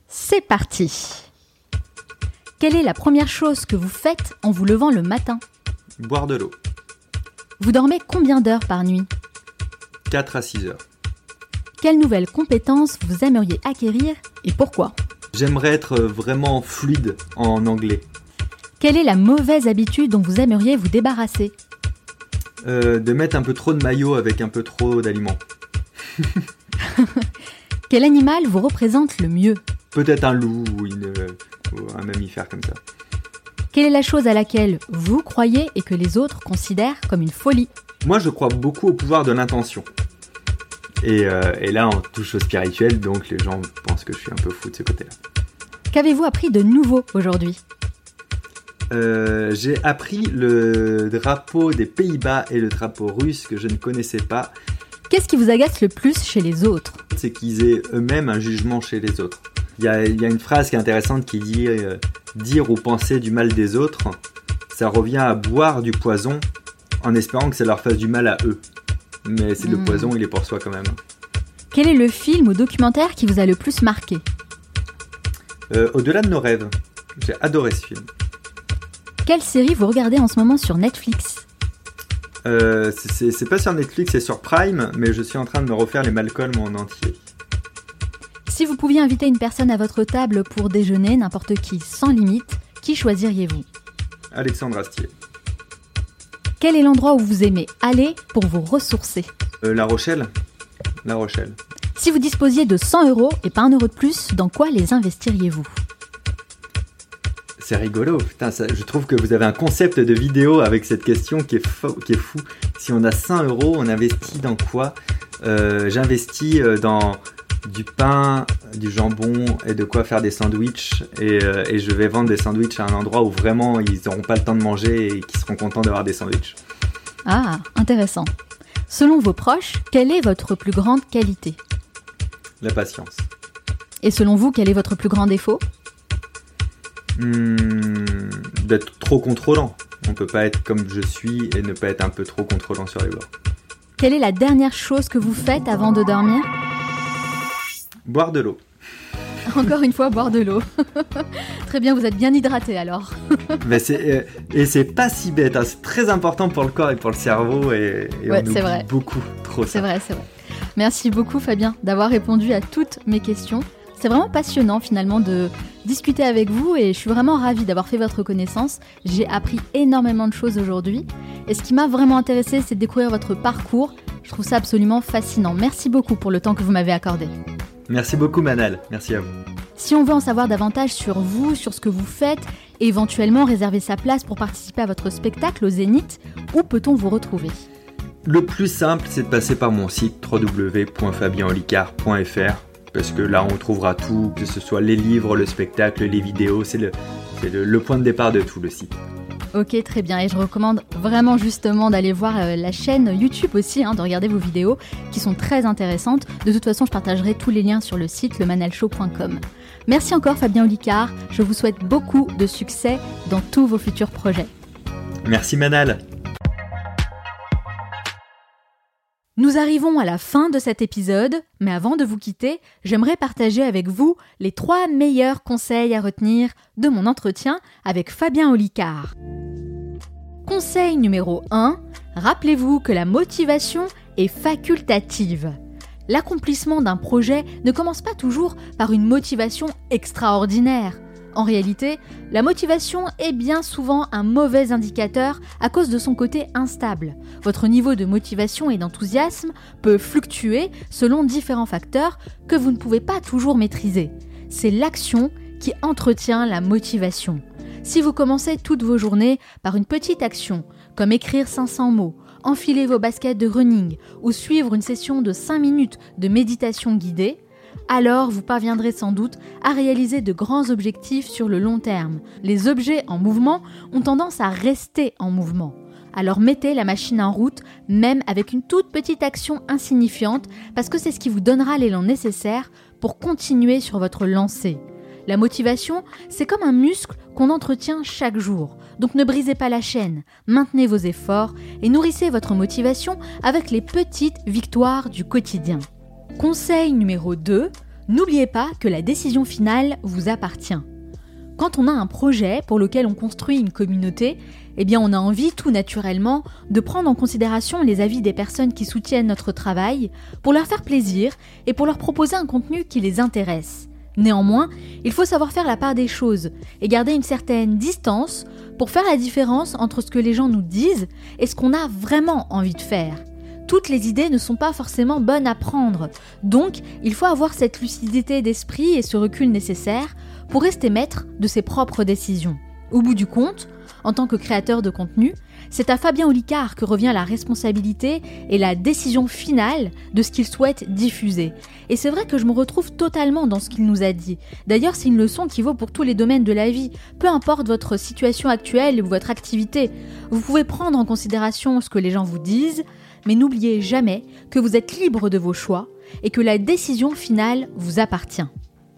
C'est parti. Quelle est la première chose que vous faites en vous levant le matin? Boire de l'eau. Vous dormez combien d'heures par nuit? 4 à 6 heures. Quelle nouvelle compétence vous aimeriez acquérir et pourquoi? J'aimerais être vraiment fluide en anglais. Quelle est la mauvaise habitude dont vous aimeriez vous débarrasser? Euh, De mettre un peu trop de maillot avec un peu trop d'aliments. Quel animal vous représente le mieux Peut-être un loup ou, un mammifère comme ça. Quelle est la chose à laquelle vous croyez et que les autres considèrent comme une folie? Moi, je crois beaucoup au pouvoir de l'intention. Euh, et, là, on touche au spirituel, donc les gens pensent que je suis un peu fou de ce côté-là. Qu'avez-vous appris de nouveau aujourd'hui? Euh, J'ai appris le drapeau des Pays-Bas et le drapeau russe que je ne connaissais pas. Qu'est-ce qui vous agace le plus chez les autres C'est qu'ils aient eux-mêmes un jugement chez les autres. Il y a, une phrase qui est intéressante qui dit euh, Dire ou penser du mal des autres, ça revient à boire du poison en espérant que ça leur fasse du mal à eux mais c'est le hmm. poison, il est pour soi quand même. Quel est le film ou documentaire qui vous a le plus marqué euh, Au-delà de nos rêves. J'ai adoré ce film. Quelle série vous regardez en ce moment sur Netflix euh, C'est pas sur Netflix, c'est sur Prime, mais je suis en train de me refaire les Malcolm en entier. Si vous pouviez inviter une personne à votre table pour déjeuner, n'importe qui, sans limite, qui choisiriez-vous? Alexandre Astier. Quel est l'endroit où vous aimez aller pour vous ressourcer? Euh, La Rochelle. La Rochelle. Si vous disposiez de 100 euros et pas un euro de plus, dans quoi les investiriez-vous? C'est rigolo, putain, je trouve que vous avez un concept de vidéo avec cette question qui est, fou. Qui est fou. Si on a 100 euros, on investit dans quoi? Euh, J'investis euh, dans du pain, du jambon et de quoi faire des sandwichs. Euh, et, je vais vendre des sandwichs à un endroit où vraiment ils n'auront pas le temps de manger et qui seront contents d'avoir des sandwichs. Ah, intéressant. Selon vos proches, quelle est votre plus grande qualité? La patience. Et selon vous, quel est votre plus grand défaut? Hmm, D'être trop contrôlant. On peut pas être comme je suis et ne pas être un peu trop contrôlant sur les bords. Quelle est la dernière chose que vous faites avant de dormir? Boire de l'eau. Encore une fois, boire de l'eau. très bien, vous êtes bien hydraté alors. Mais c'est, euh, et c'est pas si bête, hein. c'est très important pour le corps et pour le cerveau et, ouais, vrai. beaucoup trop C'est vrai, c'est vrai. Merci beaucoup Fabien d'avoir répondu à toutes mes questions. C'est vraiment passionnant finalement de discuter avec vous et je suis vraiment ravie d'avoir fait votre connaissance. J'ai appris énormément de choses aujourd'hui et ce qui m'a vraiment intéressé c'est de découvrir votre parcours. Je trouve ça absolument fascinant. Merci beaucoup pour le temps que vous m'avez accordé. Merci beaucoup Manal, merci à vous. Si on veut en savoir davantage sur vous, sur ce que vous faites, et éventuellement réserver sa place pour participer à votre spectacle au Zénith, où peut-on vous retrouver? Le plus simple, c'est de passer par mon site www.fabienolicard.fr parce que là on trouvera tout, que ce soit les livres, le spectacle, les vidéos, c'est le, le point de départ de tout le site. Ok, très bien. Et je recommande vraiment justement d'aller voir euh, la chaîne YouTube aussi, hein, de regarder vos vidéos qui sont très intéressantes. De toute façon, je partagerai tous les liens sur le site lemanalshow.com. Merci encore Fabien Olicard. Je vous souhaite beaucoup de succès dans tous vos futurs projets. Merci Manal. Nous arrivons à la fin de cet épisode, mais avant de vous quitter, j'aimerais partager avec vous les trois meilleurs conseils à retenir de mon entretien avec Fabien Olicard. Conseil numéro 1, rappelez-vous que la motivation est facultative. L'accomplissement d'un projet ne commence pas toujours par une motivation extraordinaire. En réalité, la motivation est bien souvent un mauvais indicateur à cause de son côté instable. Votre niveau de motivation et d'enthousiasme peut fluctuer selon différents facteurs que vous ne pouvez pas toujours maîtriser. C'est l'action qui entretient la motivation. Si vous commencez toutes vos journées par une petite action, comme écrire 500 mots, enfiler vos baskets de running ou suivre une session de 5 minutes de méditation guidée, alors vous parviendrez sans doute à réaliser de grands objectifs sur le long terme. Les objets en mouvement ont tendance à rester en mouvement. Alors mettez la machine en route, même avec une toute petite action insignifiante, parce que c'est ce qui vous donnera l'élan nécessaire pour continuer sur votre lancée. La motivation, c'est comme un muscle qu'on entretient chaque jour. Donc ne brisez pas la chaîne, maintenez vos efforts et nourrissez votre motivation avec les petites victoires du quotidien. Conseil numéro 2, n'oubliez pas que la décision finale vous appartient. Quand on a un projet pour lequel on construit une communauté, eh bien on a envie tout naturellement de prendre en considération les avis des personnes qui soutiennent notre travail pour leur faire plaisir et pour leur proposer un contenu qui les intéresse. Néanmoins, il faut savoir faire la part des choses et garder une certaine distance pour faire la différence entre ce que les gens nous disent et ce qu'on a vraiment envie de faire toutes les idées ne sont pas forcément bonnes à prendre. Donc, il faut avoir cette lucidité d'esprit et ce recul nécessaire pour rester maître de ses propres décisions. Au bout du compte, en tant que créateur de contenu, c'est à Fabien Olicard que revient la responsabilité et la décision finale de ce qu'il souhaite diffuser. Et c'est vrai que je me retrouve totalement dans ce qu'il nous a dit. D'ailleurs, c'est une leçon qui vaut pour tous les domaines de la vie, peu importe votre situation actuelle ou votre activité. Vous pouvez prendre en considération ce que les gens vous disent, mais n'oubliez jamais que vous êtes libre de vos choix et que la décision finale vous appartient.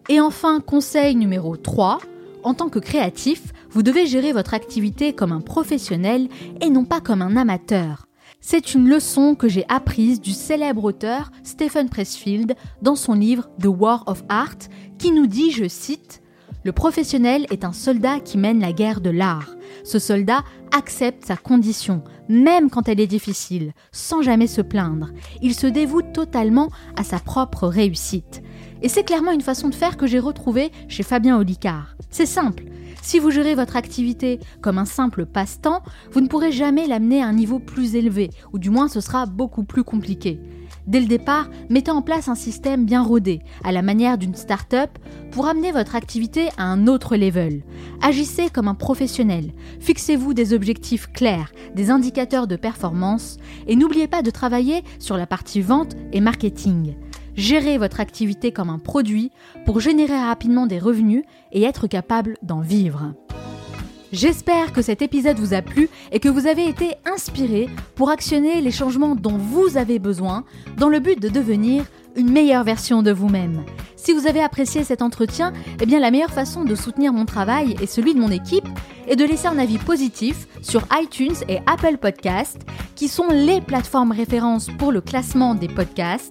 Et enfin, conseil numéro 3, en tant que créatif, vous devez gérer votre activité comme un professionnel et non pas comme un amateur. C'est une leçon que j'ai apprise du célèbre auteur Stephen Pressfield dans son livre The War of Art qui nous dit, je cite, Le professionnel est un soldat qui mène la guerre de l'art. Ce soldat accepte sa condition, même quand elle est difficile, sans jamais se plaindre. Il se dévoue totalement à sa propre réussite. Et c'est clairement une façon de faire que j'ai retrouvée chez Fabien Olicard. C'est simple. Si vous gérez votre activité comme un simple passe-temps, vous ne pourrez jamais l'amener à un niveau plus élevé, ou du moins ce sera beaucoup plus compliqué. Dès le départ, mettez en place un système bien rodé, à la manière d'une start-up, pour amener votre activité à un autre level. Agissez comme un professionnel, fixez-vous des objectifs clairs, des indicateurs de performance, et n'oubliez pas de travailler sur la partie vente et marketing. Gérez votre activité comme un produit pour générer rapidement des revenus et être capable d'en vivre. J'espère que cet épisode vous a plu et que vous avez été inspiré pour actionner les changements dont vous avez besoin dans le but de devenir une meilleure version de vous-même. Si vous avez apprécié cet entretien, eh la meilleure façon de soutenir mon travail et celui de mon équipe est de laisser un avis positif sur iTunes et Apple Podcasts, qui sont les plateformes références pour le classement des podcasts,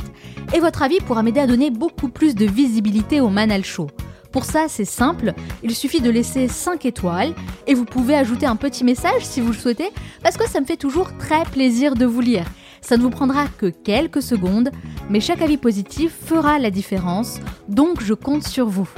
et votre avis pourra m'aider à donner beaucoup plus de visibilité au Manal Show. Pour ça, c'est simple, il suffit de laisser 5 étoiles et vous pouvez ajouter un petit message si vous le souhaitez, parce que ça me fait toujours très plaisir de vous lire. Ça ne vous prendra que quelques secondes, mais chaque avis positif fera la différence, donc je compte sur vous.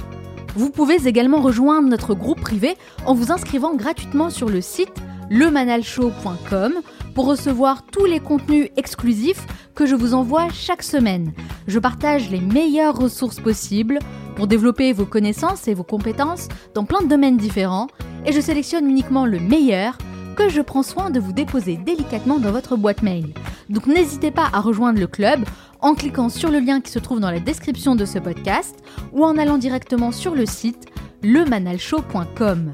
Vous pouvez également rejoindre notre groupe privé en vous inscrivant gratuitement sur le site lemanalshow.com pour recevoir tous les contenus exclusifs que je vous envoie chaque semaine. Je partage les meilleures ressources possibles pour développer vos connaissances et vos compétences dans plein de domaines différents et je sélectionne uniquement le meilleur que je prends soin de vous déposer délicatement dans votre boîte mail. Donc n'hésitez pas à rejoindre le club en cliquant sur le lien qui se trouve dans la description de ce podcast ou en allant directement sur le site lemanalshow.com.